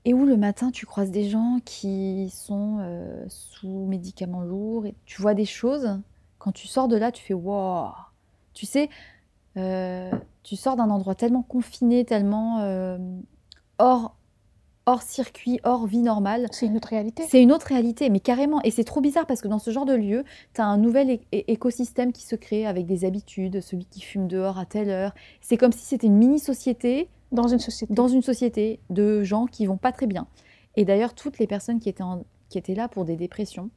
et où le matin tu croises des gens qui sont euh, sous médicaments lourds et tu vois des choses, quand tu sors de là, tu fais wow. Tu sais, euh, tu sors d'un endroit tellement confiné, tellement euh, hors, hors circuit, hors vie normale. C'est une autre réalité. C'est une autre réalité, mais carrément. Et c'est trop bizarre parce que dans ce genre de lieu, tu as un nouvel écosystème qui se crée avec des habitudes, celui qui fume dehors à telle heure. C'est comme si c'était une mini-société Dans une société. dans une société de gens qui vont pas très bien. Et d'ailleurs, toutes les personnes qui étaient, en- qui étaient là pour des dépressions,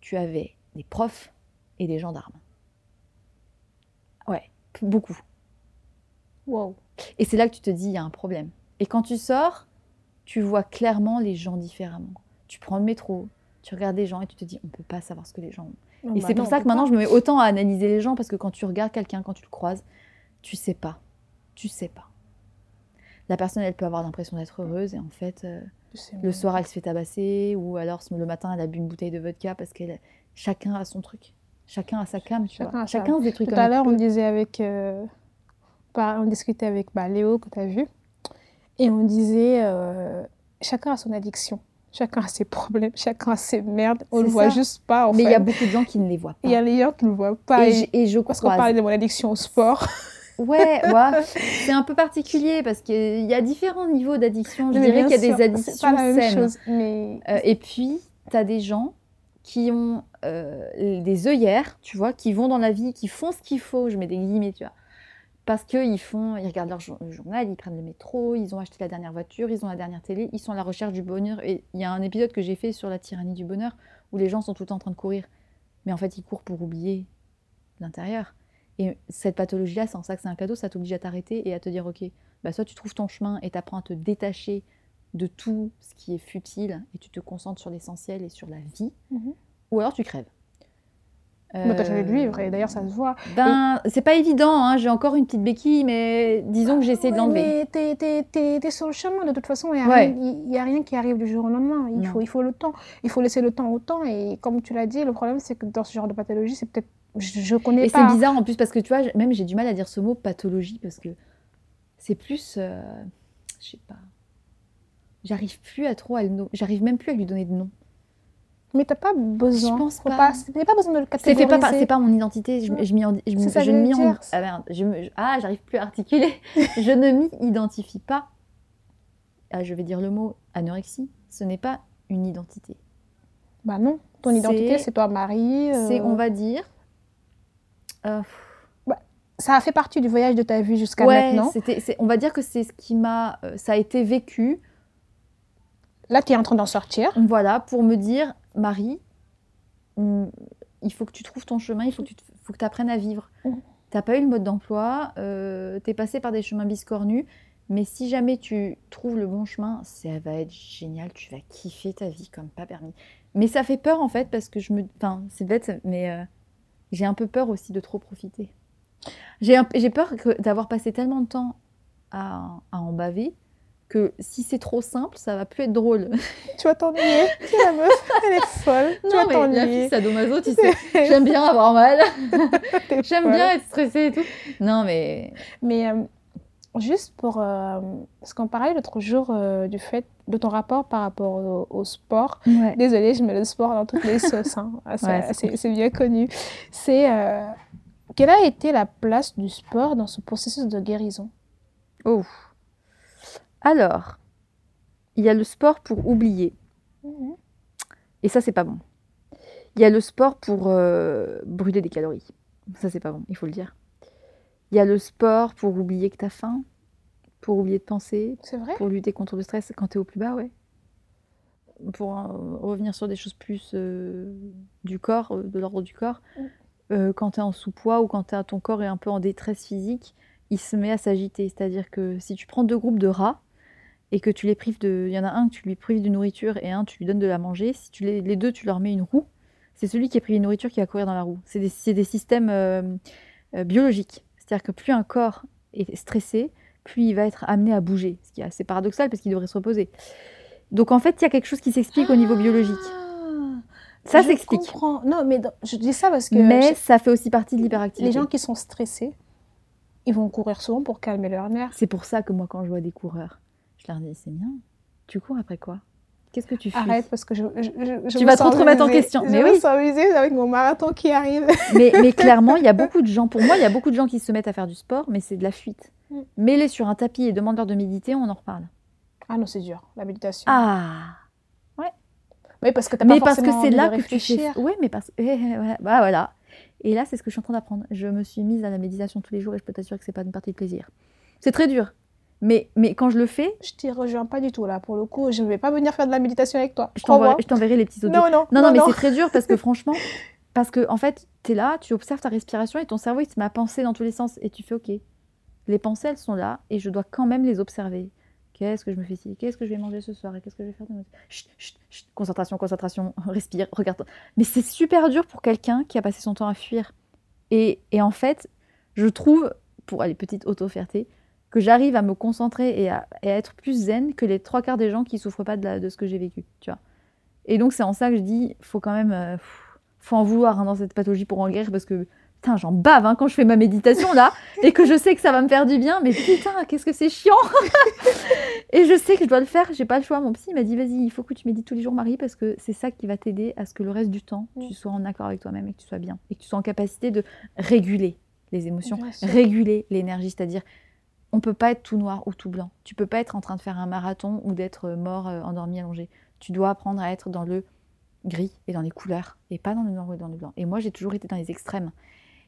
tu avais des profs et des gendarmes. Ouais, beaucoup. Wow. Et c'est là que tu te dis, il y a un problème. Et quand tu sors, tu vois clairement les gens différemment. Tu prends le métro, tu regardes des gens et tu te dis, on peut pas savoir ce que les gens ont. Et bah c'est non, pour ça que maintenant, pas. je me mets autant à analyser les gens parce que quand tu regardes quelqu'un, quand tu le croises, tu sais pas. Tu sais pas. La personne, elle peut avoir l'impression d'être heureuse et en fait, euh, le soir, elle se fait tabasser ou alors le matin, elle a bu une bouteille de vodka parce que chacun a son truc. Chacun a sa cam, tu Chacun vois. a Chacun a des trucs Tout comme à l'heure, on disait avec. euh, par- on discutait avec bah, Léo, que tu as vu. Et on disait euh, chacun a son addiction. Chacun a ses problèmes. Chacun a ses merdes. On C'est le voit juste pas, en Mais il y a beaucoup de gens qui ne les voient pas. Il y a les gens qui ne le voient pas. Et, Et- je- et je Parce qu'on parlait de mon addiction au sport. Ouais, ouais. c'est un peu particulier parce qu'il y a différents niveaux d'addiction. Je Mais dirais qu'il y a sûr, des addictions pas la même saines. chose. Mais Euh, et puis, tu as des gens qui ont euh, des œillères, tu vois, qui vont dans la vie, qui font ce qu'il faut, je mets des guillemets, tu vois. Parce qu'ils font, ils regardent leur jour- journal, ils prennent le métro, ils ont acheté la dernière voiture, ils ont la dernière télé, ils sont à la recherche du bonheur. Et il y a un épisode que j'ai fait sur la tyrannie du bonheur où les gens sont tout le temps en train de courir. Mais en fait, ils courent pour oublier l'intérieur. Et cette pathologie-là, c'est en ça que c'est un cadeau, ça t'oblige à t'arrêter et à te dire, ok, bah soit tu trouves ton chemin et t'apprends à te détacher de tout ce qui est futile et tu te concentres sur l'essentiel et sur la vie, Mhm. ou alors tu crèves. Mais t'as jamais Euh, de vivre, et d'ailleurs, ça se voit. Ben, c'est pas évident, hein, j'ai encore une petite béquille, mais disons que j'essaie de Ouais, l'enlever. Mais t'es, sur le chemin, de toute façon, il n'y a, Ouais. rien- a qui arrive du jour au lendemain. Il Non. faut, il faut le temps. Il faut laisser le temps au temps. Et comme tu l'as dit, le problème, c'est que dans ce genre de pathologie, c'est peut-être. Je ne connais Et pas. c'est bizarre en plus parce que tu vois, même j'ai du mal à dire ce mot pathologie parce que c'est plus. euh, je sais pas. J'arrive plus à trop à le nom. J'arrive même plus à lui donner de nom. Mais t'as pas besoin. Je pense pas. T'as pas besoin de le C'est pas, catégoriser. c'est pas mon identité. Je, je je, ça je veux m'y ah merde, je me- ah, j'arrive plus à articuler. je ne m'y identifie pas. Ah, je vais dire le mot anorexie. Ce n'est pas une identité. Bah non. Ton identité, C'est- toi, Marie. euh, C'est, on va dire. euh, Ça a fait partie du voyage de ta vie jusqu'à ouais, maintenant. on va dire que c'est ce qui m'a. euh, ça a été vécu Là, tu es en train d'en sortir. Voilà, pour me dire, Marie, hum, il faut que tu trouves ton chemin, il faut que tu faut que apprennes à vivre. Mhm. T'as pas eu le mode d'emploi, euh, t'es passé par des chemins biscornus, mais si jamais tu trouves le bon chemin, ça va être génial, tu vas kiffer ta vie comme pas permis. Mais ça fait peur en fait, parce que je me... Enfin, c'est bête, mais euh, j'ai un peu peur aussi de trop profiter. J'ai un- peur que- d'avoir passé tellement de temps à, à en baver que si c'est trop simple, ça va plus être drôle. Tu vas t'ennuyer. la meuf, elle est folle. tu vas Non, mais la fille t'ennuyer. sadomaso, tu sais, j'aime bien avoir mal, j'aime bien être stressée et tout. Non, mais Mais euh, juste pour. euh, parce qu'on parlait l'autre jour euh, du fait de ton rapport par rapport au, au sport. ouais. Désolée, je mets le sport dans toutes les sauces. hein. Ah, Ouais, c'est bien connu. C'est. euh, quelle a été la place du sport dans ce processus de guérison? Oh. Alors, il y a le sport pour oublier, et ça, c'est pas bon. Il y a le sport pour euh, brûler des calories. Ça, c'est pas bon, il faut le dire. Il y a le sport pour oublier que t'as faim, pour oublier de penser, vrai? pour lutter contre le stress quand tu es au plus bas, ouais. Pour euh, revenir sur des choses plus euh, du corps, de l'ordre du corps, Mm. euh, quand tu es en sous-poids ou quand ton corps est un peu en détresse physique, il se met à s'agiter. C'est-à-dire que si tu prends deux groupes de rats et que tu les prives de. Il y en a un que tu lui prives de nourriture et un tu lui donnes de la manger, si tu les, les deux tu leur mets une roue, c'est celui qui est privé de nourriture qui va courir dans la roue. C'est des, des systèmes euh, euh, biologiques. C'est-à-dire que plus un corps est stressé, plus il va être amené à bouger. Ce qui est assez paradoxal parce qu'il devrait se reposer. Donc en fait, il y a quelque chose qui s'explique au niveau biologique. Ah, Ça je s'explique. comprends. Non, mais dans- je dis ça parce que Mais ça fait aussi partie de l'hyperactivité. les gens qui sont stressés, ils vont courir souvent pour calmer leurs nerfs. C'est pour ça que moi, quand je vois des coureurs, je leur dis c'est bien. Tu cours après quoi? Qu'est-ce que tu fais? Arrête parce que je, je- je- je Tu me vas te remettre en question. Je Mais me oui. visée avec mon marathon qui arrive. mais, mais clairement, il y a beaucoup de gens, pour moi, il y a beaucoup de gens qui se mettent à faire du sport, mais c'est de la fuite. Mm. Mets-les sur un tapis et demande-leur de méditer, on en reparle. Ah non, c'est dur, la méditation. Ah Oui, parce que t'as Mais pas parce que c'est là de que tu fais. Oui, mais parce que. voilà. Bah voilà. Et là, c'est ce que je suis en train d'apprendre. Je me suis mise à la méditation tous les jours et je peux t'assurer que c'est pas une partie de plaisir. C'est très dur. Mais, mais quand je le fais, Je t'y rejoins pas du tout là. Pour le coup, je ne vais pas venir faire de la méditation avec toi. je t'enverrai les petits audios. Non, non, Non, non, mais c'est très dur parce que franchement, parce que en fait, tu es là, tu observes ta respiration et ton cerveau, il se met à penser dans tous les sens et tu fais OK. Les pensées, elles sont là et je dois quand même les observer. Qu'est-ce que je me fais ici Qu'est-ce que je vais manger ce soir? Et qu'est-ce que je vais faire demain Chut, chut, chut. Concentration, concentration, respire, regarde. Mais c'est super dur pour quelqu'un qui a passé son temps à fuir. Et, et en fait, je trouve, pour aller petite auto-fierté, que j'arrive à me concentrer et à, et à être plus zen que les trois quarts des gens qui souffrent pas de, la- de ce que j'ai vécu, tu vois. Et donc c'est en ça que je dis, faut quand même, euh, faut en vouloir hein, dans cette pathologie pour en guérir parce que putain j'en bave hein, quand je fais ma méditation là et que je sais que ça va me faire du bien, mais putain qu'est-ce que c'est chiant. et je sais que je dois le faire, j'ai pas le choix. Mon psy m'a dit vas-y, il faut que tu médites tous les jours Marie parce que c'est ça qui va t'aider à ce que le reste du temps tu Mm. sois en accord avec toi-même et que tu sois bien et que tu sois en capacité de réguler les émotions, réguler l'énergie, c'est-à-dire on peut pas être tout noir ou tout blanc. Tu peux pas être en train de faire un marathon ou d'être euh, mort, euh, endormi, allongé. Tu dois apprendre à être dans le gris et dans les couleurs et pas dans le noir ou dans le blanc. Et moi, j'ai toujours été dans les extrêmes.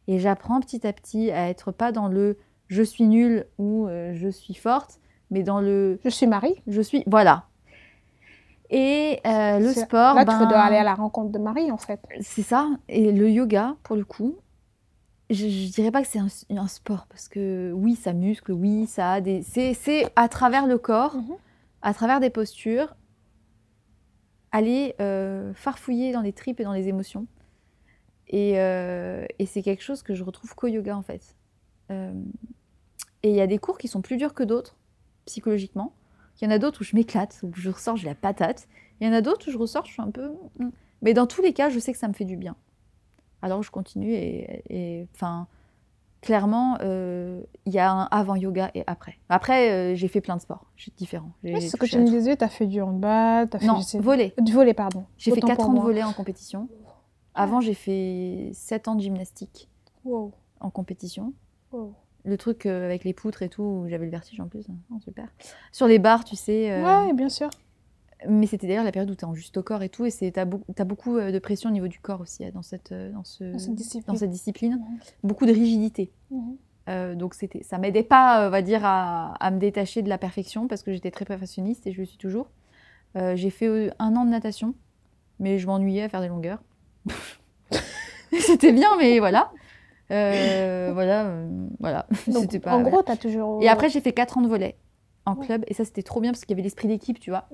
Et j'apprends petit à petit à être pas dans le je suis nulle ou euh, je suis forte, mais dans le Je suis Marie. je suis. Voilà. Et euh, le sport. Là, ben, tu dois aller à la rencontre de Marie en fait. c'est ça. Et le yoga, pour le coup, je, je dirais pas que c'est un, un sport parce que oui, ça muscle, oui, ça a des. C'est c'est à travers le corps, Mhm. à travers des postures, aller euh, farfouiller dans les tripes et dans les émotions. Et, euh, et c'est quelque chose que je retrouve qu'au yoga en fait. Euh, et il y a des cours qui sont plus durs que d'autres, psychologiquement. Il y en a d'autres où je m'éclate, où je ressors, j'ai la patate. Il y en a d'autres où je ressors, je suis un peu. hmm. Mais dans tous les cas, je sais que ça me fait du bien. Alors je continue et. Enfin, clairement, euh, il y a un avant yoga et après. Après, euh, j'ai fait plein de sports, différents. Oui, c'est ce que tu me disais, tu as fait du handball, tu as fait Non, sais- voler. du pardon. J'ai fait Autant 4 pour ans de volley en compétition. Avant, j'ai fait 7 ans de gymnastique Wow, en compétition. wow. Le truc euh, avec les poutres et tout, où j'avais le vertige en plus. Oh, super. Sur les barres, tu sais. Ouais, bien sûr. Mais c'était d'ailleurs la période où tu es en juste au corps et tout. Et c'est- t'as beau- t'as beaucoup euh, de pression au niveau du corps aussi euh, dans cette, euh, dans ce, Dans cette discipline. dans cette discipline. Beaucoup de rigidité. Euh, donc c'était, ça m'aidait pas, on va dire, à, à me détacher de la perfection parce que j'étais très perfectionniste et je le suis toujours. Euh, j'ai fait un an de natation, mais je m'ennuyais à faire des longueurs. c'était bien, mais voilà. Euh, voilà, voilà. Donc, pas. en voilà. gros, tu as toujours. Et après, j'ai fait 4 ans de volet en club et ça, c'était trop bien parce qu'il y avait l'esprit d'équipe, tu vois.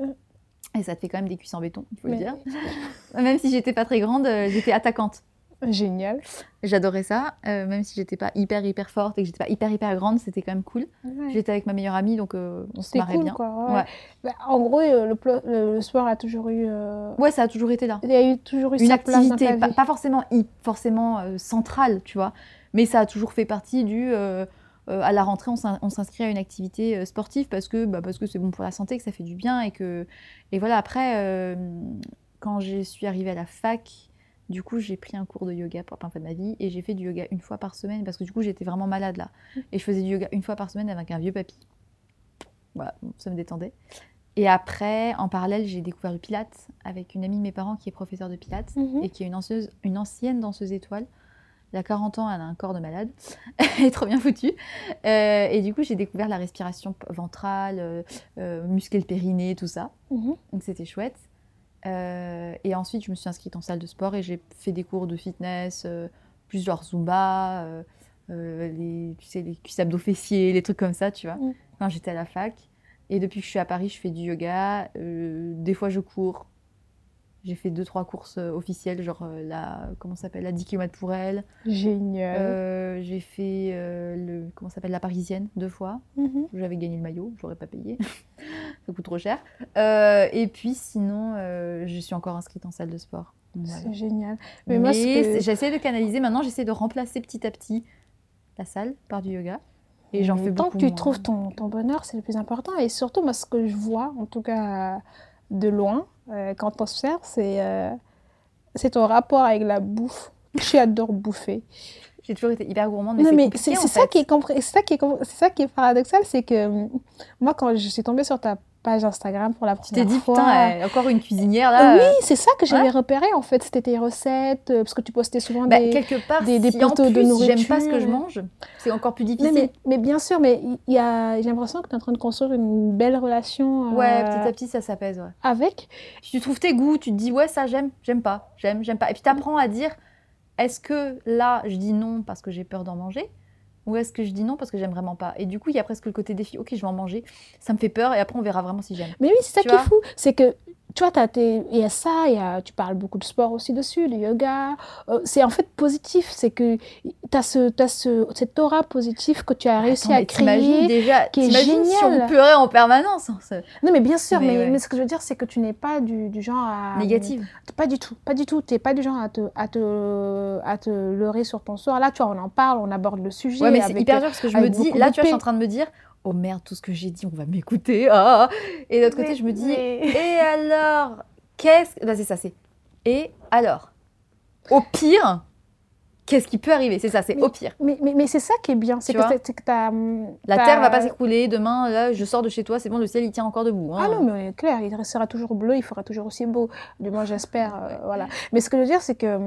Et ça te fait quand même des cuisses en béton, il faut le dire. Même si j'étais pas très grande, euh, j'étais attaquante. Génial. J'adorais ça, euh, même si j'étais pas hyper hyper forte et que j'étais pas hyper hyper grande, c'était quand même cool. Ouais. J'étais avec ma meilleure amie, donc euh, on se marrait cool, bien. quoi. ouais. Ouais. Bah, en gros, le, le, le sport a toujours eu. euh, Ouais, ça a toujours été là. Il y a eu toujours eu Une sa place dans activité, ta pas, vie. pas forcément, forcément centrale, tu vois, mais ça a toujours fait partie du. Euh, à la rentrée, on s'in- on s'inscrit à une activité euh, sportive parce que bah, parce que c'est bon pour la santé, que ça fait du bien et que et voilà. Après, euh, quand je suis arrivée à la fac, du coup, j'ai pris un cours de yoga pour la première fois de ma vie et j'ai fait du yoga une fois par semaine parce que du coup, j'étais vraiment malade là et je faisais du yoga une fois par semaine avec un vieux papy. Voilà, ça me détendait. Et après, en parallèle, j'ai découvert le Pilates avec une amie de mes parents qui est professeure de Pilates Mhm. et qui est une, une ancienne danseuse étoile. Elle a 40 ans, elle a un corps de malade. elle est trop bien foutue. Euh, et du coup, j'ai découvert la respiration ventrale, euh, euh, muscler le périnée, tout ça. Mhm. Donc c'était chouette. Euh, et ensuite, je me suis inscrite en salle de sport et j'ai fait des cours de fitness, plus genre Zumba, les, tu sais, les cuisses abdos fessiers, les trucs comme ça, tu vois, quand j'étais à la fac. Et depuis que je suis à Paris, je fais du yoga. des fois, je cours. J'ai fait deux, trois courses euh, officielles, genre euh, la, comment ça s'appelle, la 10 km pour elle. Génial. Euh, j'ai fait euh, le, comment ça s'appelle, la parisienne deux fois. Mhm. J'avais gagné le maillot, je l'aurais pas payé. ça coûte trop cher. Euh, et puis sinon, je suis encore inscrite en salle de sport. Voilà. C'est génial. Mais Mais, moi, ce que- j'essaie de canaliser. Maintenant, j'essaie de remplacer petit à petit la salle par du yoga. Et j'en fais Tant beaucoup que tu moins. trouves ton, ton bonheur, c'est le plus important. Et surtout, moi, ce que je vois, en tout cas de loin, euh, quand on observe, c'est euh, c'est ton rapport avec la bouffe. Tu adores bouffer. J'ai toujours été hyper gourmande, mais mais c'est ça ça qui est com- c'est ça qui est paradoxal, c'est que moi, quand je suis tombée sur ta page Instagram pour la Tu t'es dit, fois, putain, encore une cuisinière là. oui, euh, c'est ça que j'avais repéré en fait. C'était tes recettes, euh, parce que tu postais souvent bah, des. quelque part, des- des si en poteaux de plus, j'aime pas ce que je nourriture. mange, c'est encore plus difficile. mais, mais bien sûr, mais y a, j'ai l'impression que tu es en train de construire une belle relation euh, Ouais, petit à petit, ça s'apaise. Ouais. avec. Tu trouves tes goûts, tu te dis ouais ça j'aime, j'aime pas, j'aime, j'aime pas. Et puis tu apprends à dire est-ce que là je dis non parce que j'ai peur d'en manger ou est-ce que je dis non parce que j'aime vraiment pas. Et du coup il y a presque le côté défi. Ok je vais en manger, ça me fait peur et après on verra vraiment si j'aime. Mais oui, c'est ça Tu qui est fou. C'est que, tu vois, il y a ça, y a, tu parles beaucoup de sport aussi dessus, de yoga. Euh, c'est en fait positif. C'est que tu as, ce, t'as ce, cette aura positive que tu as réussi Attends, à créer. déjà, qui est t'imagines si on génial. pleurait en permanence. hein, Non, mais bien sûr, Mais mais, ouais. mais ce que je veux dire, c'est que tu n'es pas du, du genre à. Négative. Pas du tout, pas du tout. Tu n'es pas du genre à te, à, te, à te leurrer sur ton sort. Là, tu vois, on en parle, on aborde le sujet. Ouais mais c'est hyper dur parce que je me dis là tu vois je suis en train de me dire oh merde tout ce que j'ai dit on va m'écouter. ah. Et de l'autre côté Mais- je me dis mais- Et alors Qu'est-ce que. Bah, c'est ça, c'est. Et alors Au pire, qu'est-ce qui peut arriver? C'est ça, c'est Mais- au pire. Mais, mais, mais c'est ça qui est bien, c'est que que t'as, hum, La terre va pas s'écrouler. Demain, là, je sors de chez toi, c'est bon, le ciel, il tient encore debout. hein. Ah non, mais clair, il restera toujours bleu, il fera toujours aussi beau. Du moins, j'espère. euh, voilà. Mais ce que je veux dire, c'est que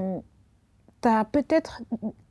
tu as peut-être,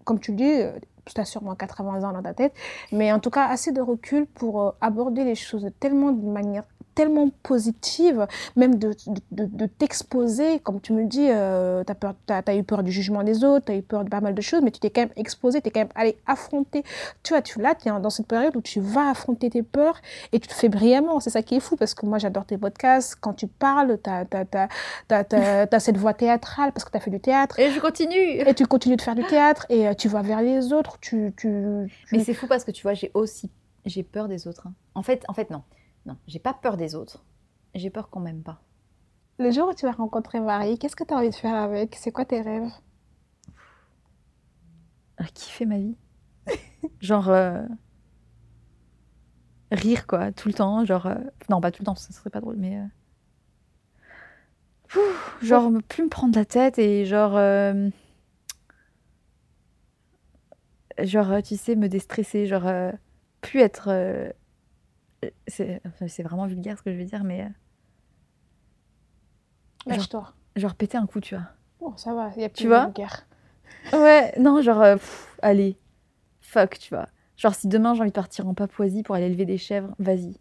comme tu le dis, tu as sûrement 80 ans dans ta tête, mais en tout cas, assez de recul pour euh, aborder les choses tellement d'une manière tellement positive, même de, de, de, t'exposer, comme tu me dis, euh, tu as, as, eu peur du jugement des autres, tu as eu peur de pas mal de choses, mais tu t'es quand même exposé, tu es quand même allé affronter. Tu vois, tu, là, tu es dans cette période où tu vas affronter tes peurs et tu te fais brillamment. C'est ça qui est fou, parce que moi, j'adore tes podcasts. Quand tu parles, tu as, cette voix théâtrale, parce que tu as fait du théâtre. Et je continue. Et tu continues de faire du théâtre, et euh, tu vas vers les autres. Tu, tu, Mais c'est fou, parce que tu vois, j'ai aussi j'ai peur des autres. Hein. En fait, en fait, non. Non, j'ai pas peur des autres. J'ai peur qu'on m'aime pas. Le jour où tu vas rencontrer Marie, qu'est-ce que tu as envie de faire avec? C'est quoi tes rêves? Ah, Kiffer ma vie. genre. Euh, rire, quoi, tout le temps. Genre. Euh, non, pas tout le temps, ça serait pas drôle, mais. Euh, genre, plus me prendre la tête et genre. Genre, tu sais, me déstresser. Genre, plus être c'est vraiment vulgaire ce que je vais dire, mais. Euh, Lâche-toi. Genre, péter un coup, tu vois. Bon, ça va, il y a plus tu vois vulgaire. Ouais, non, genre, euh, allez, fuck, tu vois. Genre, si demain j'ai envie de partir en Papouasie pour aller élever des chèvres, vas-y.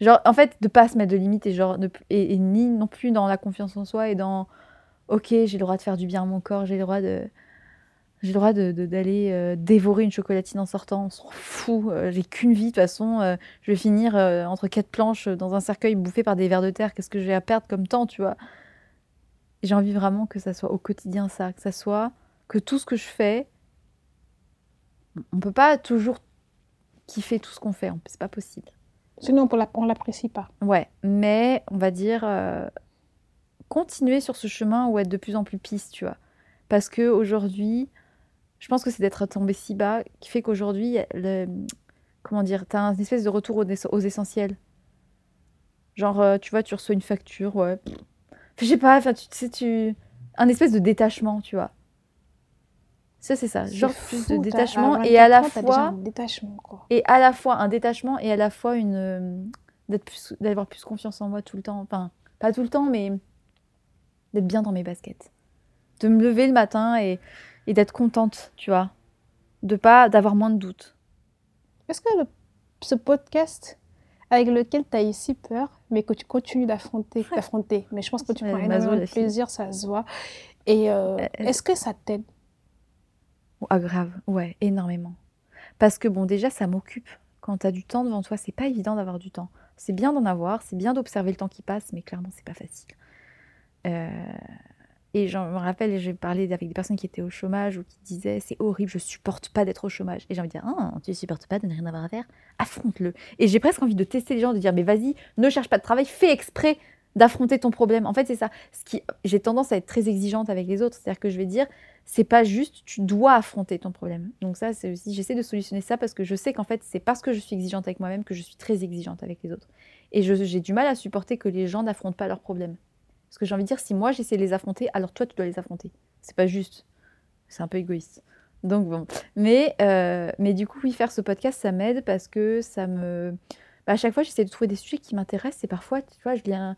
Genre, en fait, de pas se mettre de limites et genre, et, ni non plus dans la confiance en soi et dans, ok, j'ai le droit de faire du bien à mon corps, j'ai le droit de j'ai le droit d'aller de, d'aller euh, dévorer une chocolatine en sortant, on s'en fout. Euh, j'ai qu'une vie, de toute façon. Euh, je vais finir entre quatre planches dans un cercueil bouffé par des vers de terre. Qu'est-ce que j'ai à perdre comme temps, tu vois? J'ai envie vraiment que ça soit au quotidien ça, que ça soit que tout ce que je fais, on peut pas toujours kiffer tout ce qu'on fait, c'est pas possible. Sinon, on l'apprécie pas. Ouais, mais on va dire continuer sur ce chemin ou être de plus en plus piste, tu vois? Parce que aujourd'hui, je pense que c'est d'être tombé si bas qui fait qu'aujourd'hui, comment dire, tu as un espèce de retour aux, essentiels. Genre, euh, tu vois, tu reçois une facture, ouais. Je sais pas, enfin, tu sais, tu. Un espèce de détachement, tu vois. Ça, c'est ça. Genre plus de détachement et à la fois. détachement, quoi. Et à la fois un détachement et à la fois une. Euh, d'avoir plus, plus confiance en moi tout le temps. Enfin, pas tout le temps, mais d'être bien dans mes baskets. De me lever le matin et et d'être contente, tu vois, de pas d'avoir moins de doutes. Est-ce que ce podcast avec lequel tu as eu si peur, mais que tu continues d'affronter, d'affronter, mais je pense que tu prends énormément de plaisir, ça se voit. Et euh, euh, est-ce que ça t'aide? Ah grave, ouais, énormément. Parce que bon, déjà, ça m'occupe. Quand tu as du temps devant toi, c'est pas évident d'avoir du temps. C'est bien d'en avoir, c'est bien d'observer le temps qui passe, mais clairement, c'est pas facile. Euh, et je me rappelle, j'ai parlé avec des personnes qui étaient au chômage ou qui disaient c'est horrible, je supporte pas d'être au chômage. Et j'ai envie de dire ah, tu supportes pas de ne rien avoir à faire, affronte-le. Et j'ai presque envie de tester les gens, de dire mais vas-y, ne cherche pas de travail, fais exprès d'affronter ton problème. En fait, c'est ça. J'ai tendance à être très exigeante avec les autres, c'est-à-dire que je vais dire c'est pas juste, tu dois affronter ton problème. Donc ça, c'est aussi, j'essaie de solutionner ça parce que je sais qu'en fait, c'est parce que je suis exigeante avec moi-même que je suis très exigeante avec les autres. Et j'ai du mal à supporter que les gens n'affrontent pas leurs problèmes. Parce que j'ai envie de dire, si moi j'essaie de les affronter, alors toi tu dois les affronter. C'est pas juste. C'est un peu égoïste. Donc bon. Mais, euh, mais du coup, oui, faire ce podcast, ça m'aide parce que ça me. Bah, à chaque fois, j'essaie de trouver des sujets qui m'intéressent. Et parfois, tu vois, je, lis un...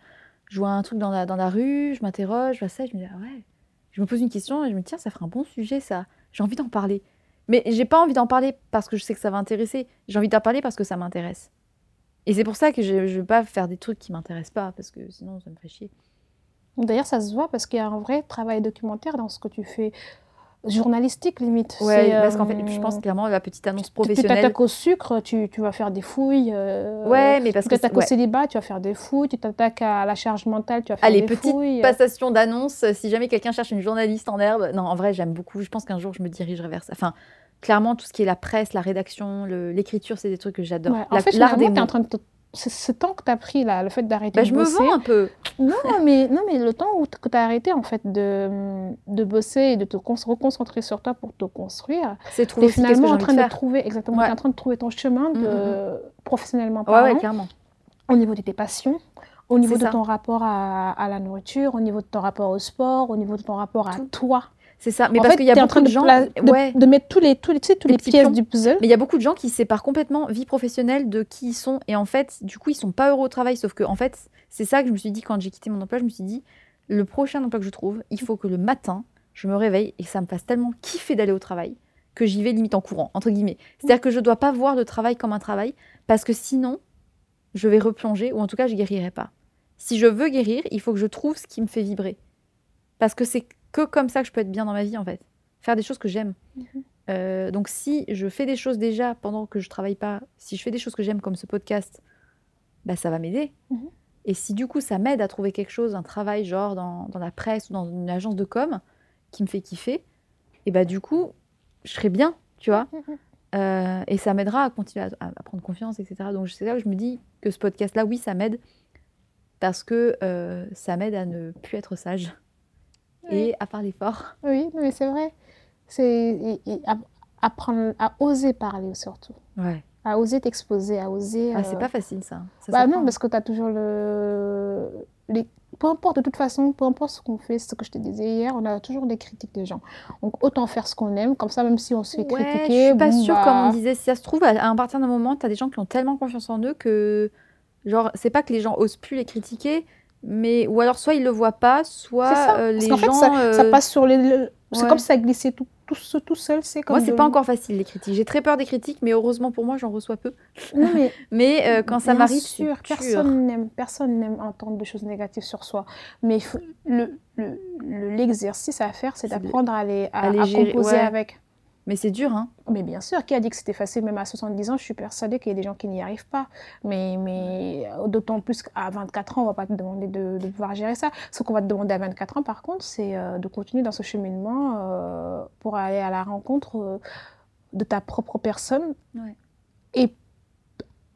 je vois un truc dans la, dans la rue, je m'interroge, je vois ça, je me dis, ah ouais. Je me pose une question et je me dis, tiens, ça ferait un bon sujet, ça. J'ai envie d'en parler. Mais j'ai pas envie d'en parler parce que je sais que ça va intéresser. J'ai envie d'en parler parce que ça m'intéresse. Et c'est pour ça que je ne vais pas faire des trucs qui m'intéressent pas, parce que sinon, ça me ferait chier. D'ailleurs, ça se voit parce qu'il y a un vrai travail documentaire dans ce que tu fais journalistique limite. Oui, parce qu'en fait, je pense euh, clairement la petite annonce professionnelle. Tu t'attaques au sucre, tu, tu, vas faire des fouilles. Euh, ouais, mais parce tu t'attaques au célibat, tu vas faire des fouilles. Tu t'attaques à la charge mentale, tu vas faire des fouilles. Allez, petite passation d'annonce. Si jamais quelqu'un cherche une journaliste en herbe, non, en vrai, j'aime beaucoup. Je pense qu'un jour, je me dirigerai vers ça. Enfin, clairement, tout ce qui est la presse, la rédaction, l'écriture, c'est des trucs que j'adore. Ouais, en fait, des mots. en train de ce temps que tu as pris là, le fait d'arrêter bah, de bosser. Je me vends un peu. Non, mais, non, mais le temps où que tu as arrêté en fait de, de bosser et de te reconcentrer sur toi pour te construire, c'est trouver finalement en train de, trouver exactement, en train de trouver ton chemin de, mm, mm, mm. professionnellement parlant, ouais, clairement. au niveau de tes passions, au niveau de ton rapport à, à, la nourriture, au niveau de ton rapport au sport, au niveau de ton rapport à toi. C'est ça. Mais parce qu'il y a beaucoup de gens. De, ouais. de, mettre tous les, tous les, tu sais, tous les, pièces du puzzle. Mais il y a beaucoup de gens qui séparent complètement vie professionnelle de qui ils sont. Et en fait, du coup, ils sont pas heureux au travail. Sauf que, en fait, c'est ça que je me suis dit quand j'ai quitté mon emploi. Je me suis dit, le prochain emploi que je trouve, il faut que le matin, je me réveille et que ça me fasse tellement kiffer d'aller au travail que j'y vais limite en courant, entre guillemets. C'est-à-dire que je dois pas voir le travail comme un travail parce que sinon, je vais replonger, ou en tout cas, je guérirai pas. Si je veux guérir, il faut que je trouve ce qui me fait vibrer. Parce que c'est que comme ça que je peux être bien dans ma vie, en fait. Faire des choses que j'aime. Mhm. Euh, donc, si je fais des choses déjà pendant que je travaille pas, si je fais des choses que j'aime comme ce podcast, bah, ça va m'aider. Mhm. Et si du coup, ça m'aide à trouver quelque chose, un travail, genre dans, dans la presse ou dans une agence de com, qui me fait kiffer, et bah, du coup, je serai bien, tu vois. Mhm. Euh, et ça m'aidera à continuer à, à prendre confiance, etc. Donc c'est là que je me dis que ce podcast-là, oui, ça m'aide parce que euh, ça m'aide à ne plus être sage et à parler fort. Oui, mais c'est vrai. C'est apprendre à oser parler surtout. Ouais. À oser t'exposer, à oser. Ah, c'est euh, pas facile ça. Ça Bah non, parce que tu as toujours le. Les... Peu importe, de toute façon, peu importe ce qu'on fait, ce que je te disais hier, on a toujours des critiques des gens. Donc autant faire ce qu'on aime, comme ça, même si on se fait Ouais, critiquer. je suis pas bon, sûre, bah, comme on disait, si ça se trouve, à, à un partir d'un moment, tu as des gens qui ont tellement confiance en eux que, genre, c'est pas que les gens osent plus les critiquer, mais ou alors soit ils le voient pas, soit ça. euh, Parce les fait, gens. ça, ça euh, passe sur les. le- C'est comme ça glissait tout, tout, tout seul. C'est comme Moi, c'est pas encore facile les critiques. J'ai très peur des critiques, mais heureusement pour moi, j'en reçois peu. Non, mais Mais euh, quand ça m'arrive, personne n'aime, personne n'aime entendre des choses négatives sur soi. Mais faut- le, le- le- l'exercice à faire, c'est d'apprendre à les, à, à les à gérer, composer ouais. avec. Mais c'est dur, hein. Mais bien sûr, qui a dit que c'était facile, même à 70 ans, je suis persuadée qu'il y a des gens qui n'y arrivent pas. Mais, mais d'autant plus qu'à 24 ans, on ne va pas te demander de, de pouvoir gérer ça. Ce qu'on va te demander à 24 ans, par contre, c'est euh, de continuer dans ce cheminement euh, pour aller à la rencontre euh, de ta propre personne. Ouais. Et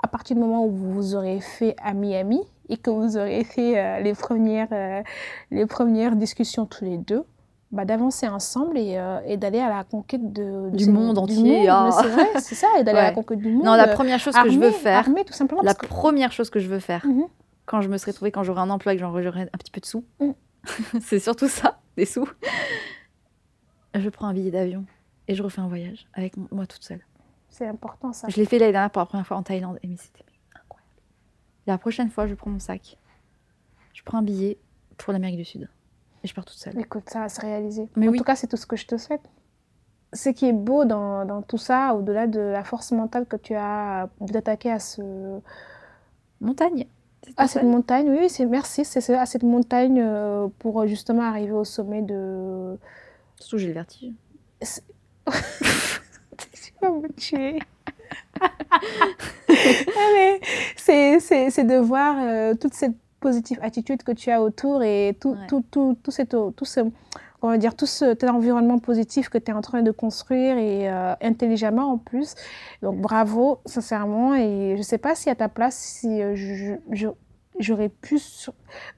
à partir du moment où vous vous aurez fait ami-ami et que vous aurez fait euh, les, premières, euh, les premières discussions tous les deux, bah, d'avancer ensemble et, euh, et d'aller à la conquête de, de Du monde entier, monde. ah. C'est ça, et d'aller à la conquête du monde. Non, la euh, première chose que je veux faire, armé, tout simplement. la que- première chose que je veux faire, quand je me serai trouvée, quand j'aurai un emploi et que j'aurai un petit peu de sous, Mm. c'est surtout ça, des sous. Je prends un billet d'avion et je refais un voyage avec moi toute seule. C'est important, ça. Je l'ai fait l'année dernière pour la première fois en Thaïlande, et mais c'était incroyable. La prochaine fois, je prends mon sac, je prends un billet pour l'Amérique du Sud et je pars toute seule. Écoute, ça va se réaliser. Mais en oui. tout cas, c'est tout ce que je te souhaite. Ce qui est beau dans, dans tout ça, au-delà de la force mentale que tu as de t'attaquer à ce, Montagne. à cette montagne, oui, c'est merci, c'est à cette montagne euh, pour euh, justement arriver au sommet de. Surtout, j'ai le vertige. Tu vas me tuer. Allez, c'est c'est- c'est de voir euh, toute cette positive attitude que tu as autour et tout, Ouais. tout, tout, tout, cette- tout ce, on va dire, tout ce, cet environnement positif que tu es en train de construire et euh, intelligemment en plus. Donc bravo, sincèrement. Et je ne sais pas si à ta place, si euh, je- je- j'aurais pu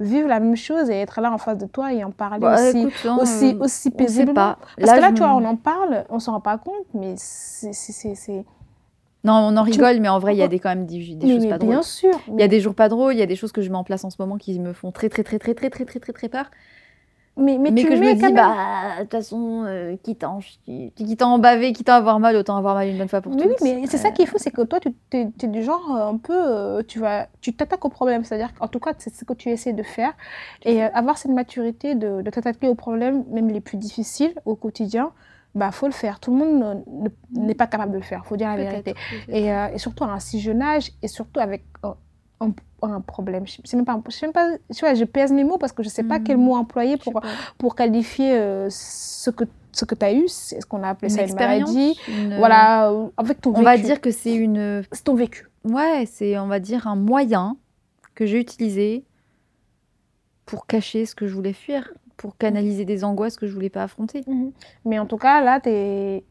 vivre la même chose et être là en face de toi et en parler Bah, aussi, écoute, hein, aussi, aussi paisiblement. pas. Parce que là, tu vois, on en parle, on s'en rend pas compte, mais c'est... Non, on en rigole, mais en vrai, il y a des, quand même des, des choses mais pas bien drôles. sûr. Il y a des jours pas drôles, il y a des choses que je mets en place en ce moment qui me font très, très, très, très, très, très, très, très, très peur. Mais, mais, Mais, tu que je me dis, bah, de toute façon, euh, quitte, en, quitte en baver, quitte à avoir mal, autant avoir mal une bonne fois pour Mais toutes. oui, mais c'est ça Euh, qui est fou, c'est que toi, tu es, du genre euh, un peu, euh, tu vas, tu t'attaques au problème, c'est-à-dire qu'en tout cas, c'est ce que tu essaies de faire, et euh, avoir cette maturité de, de t'attaquer aux problèmes, même les plus difficiles au quotidien, bah faut le faire. Tout le monde ne- ne- n'est pas capable de le faire, faut dire la vérité. Et, euh, et surtout à un si jeune âge, et surtout avec un, un problème. Je sais même pas, je sais même pas, tu vois, je pèse mes mots parce que je sais pas quel mot employer pour, pour qualifier euh, ce que ce que tu as eu, c'est ce qu'on a appelé Une ça une maladie. une- Voilà, euh, avec ton On vécu. va dire que c'est une. C'est ton vécu. Ouais, c'est, on va dire, un moyen que j'ai utilisé pour cacher ce que je voulais fuir, pour canaliser des angoisses que je voulais pas affronter. Mais en tout cas, là, tu es...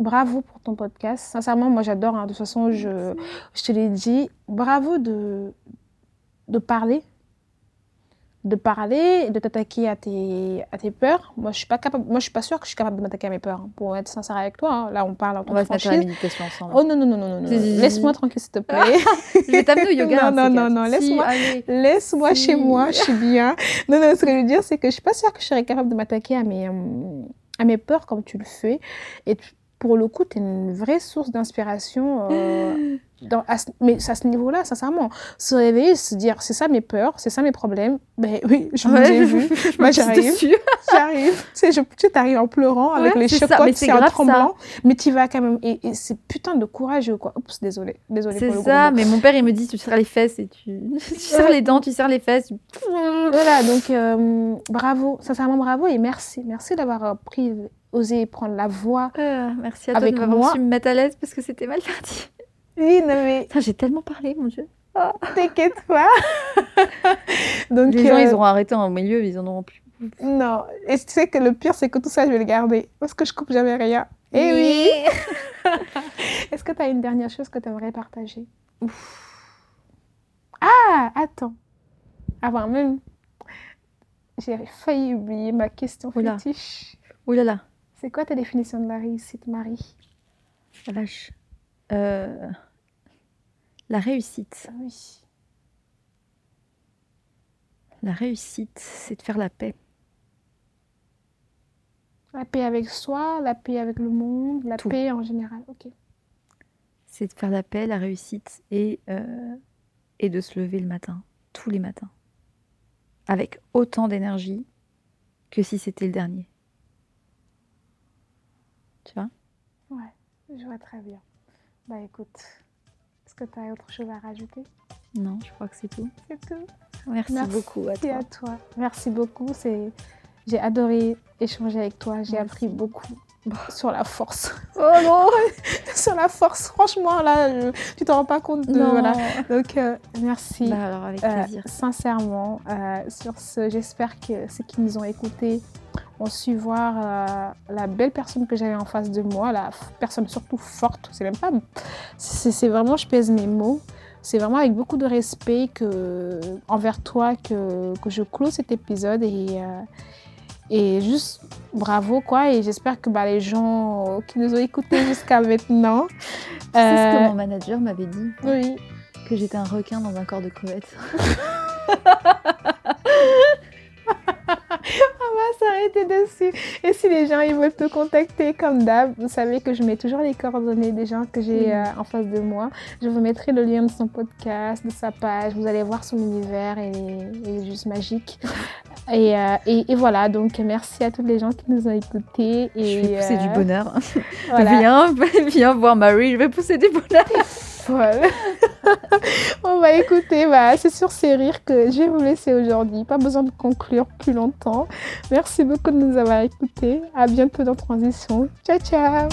Bravo pour ton podcast. Sincèrement, moi, j'adore. hein. De toute façon, je, je te l'ai dit. Bravo de, de parler. De parler, de t'attaquer à tes, à tes peurs. Moi, je suis pas capable. Moi, je suis pas sûre que je suis capable de m'attaquer à mes peurs. hein, Pour être sincère avec toi, hein. là, on parle en On toute va se mettre à la méditation ensemble. Oh non, non, non, non, non. Laisse-moi tranquille, s'il te plaît. Je vais t'amener au yoga. Non, de non, non, non, laisse-moi. Laisse-moi Si. chez moi, je suis bien. Non, non, ce que je veux dire, c'est que je suis pas sûre que je serais capable de m'attaquer à mes, euh, à mes peurs comme tu le fais. Et tu- pour le coup, tu es une vraie source d'inspiration. euh, dans, à ce- mais à ce niveau-là, sincèrement, se réveiller, se dire c'est ça mes peurs, c'est ça mes problèmes. Ben oui, je vous ai vu, Moi, j'arrive. j'arrive. Tu sais, je- tu arrives en pleurant avec Ouais, les chocottes, c'est en ça. tremblant, mais tu vas quand même. Et, et c'est putain de courageux, quoi. Oups, désolé, désolé C'est ça, mais mon père il me dit tu serres les fesses et tu, tu serres les dents, tu serres les fesses. tu- Voilà, donc euh, bravo, sincèrement bravo et merci. Merci d'avoir euh, pris, osé prendre la voix. Euh, merci à toi Avec de m'avoir su me mettre à l'aise parce que c'était mal parti. Oui, non mais J'ai tellement parlé, mon dieu. t'inquiète pas. donc, Les gens euh, ils auront arrêté en milieu, ils en auront plus. Non, et tu sais que le pire, c'est que tout ça, je vais le garder. Parce que je coupe jamais rien. Eh oui Est-ce que tu as une dernière chose que tu aimerais partager Ah, attends. Avant même, j'ai failli oublier ma question Oula. fétiche. Ouh là là, C'est quoi ta définition de la réussite, Marie? La vache. Euh, La réussite. Oui. La réussite, c'est de faire la paix. La paix avec soi, la paix avec le monde, la Tout. paix en général. Ok. C'est de faire la paix, la réussite et, euh, et de se lever le matin, tous les matins. Avec autant d'énergie que si c'était le dernier. Tu vois Ouais, je vois très bien. Bah écoute, est-ce que tu as autre chose à rajouter? Non, je crois que c'est tout. C'est tout. Merci, Merci beaucoup à Merci toi. à toi. Merci beaucoup. C'est... J'ai adoré échanger avec toi. J'ai appris beaucoup sur la force. Oh non, sur la force, franchement, là, je- tu t'en rends pas compte de... non. Voilà. Donc, euh, merci. Bah alors avec Euh, plaisir. sincèrement, euh, sur ce, j'espère que ceux qui nous ont écoutés ont su voir euh, la belle personne que j'avais en face de moi, la personne surtout forte. C'est même pas, c'est vraiment, je pèse mes mots. C'est vraiment avec beaucoup de respect que envers toi que, que je clôt cet épisode et euh, et juste bravo quoi. Et j'espère que bah, les gens qui nous ont écoutés jusqu'à maintenant, C'est ce que euh, mon manager m'avait dit, oui, que j'étais un requin dans un corps de crevette. On va s'arrêter dessus. Et si les gens ils veulent te contacter comme d'hab, vous savez que je mets toujours les coordonnées des gens que j'ai euh, en face de moi. Je vous mettrai le lien de son podcast, de sa page. Vous allez voir son univers il est juste magique. Et, euh, et, et voilà, donc merci à tous les gens qui nous ont écoutés. Et, je vais pousser du euh, bonheur. voilà. Viens, viens voir Marie, je vais pousser du bonheur. On va écouter, c'est sur ces rires que je vais vous laisser aujourd'hui. Pas besoin de conclure plus longtemps. Merci beaucoup de nous avoir écoutés. À bientôt dans Transition. Ciao, ciao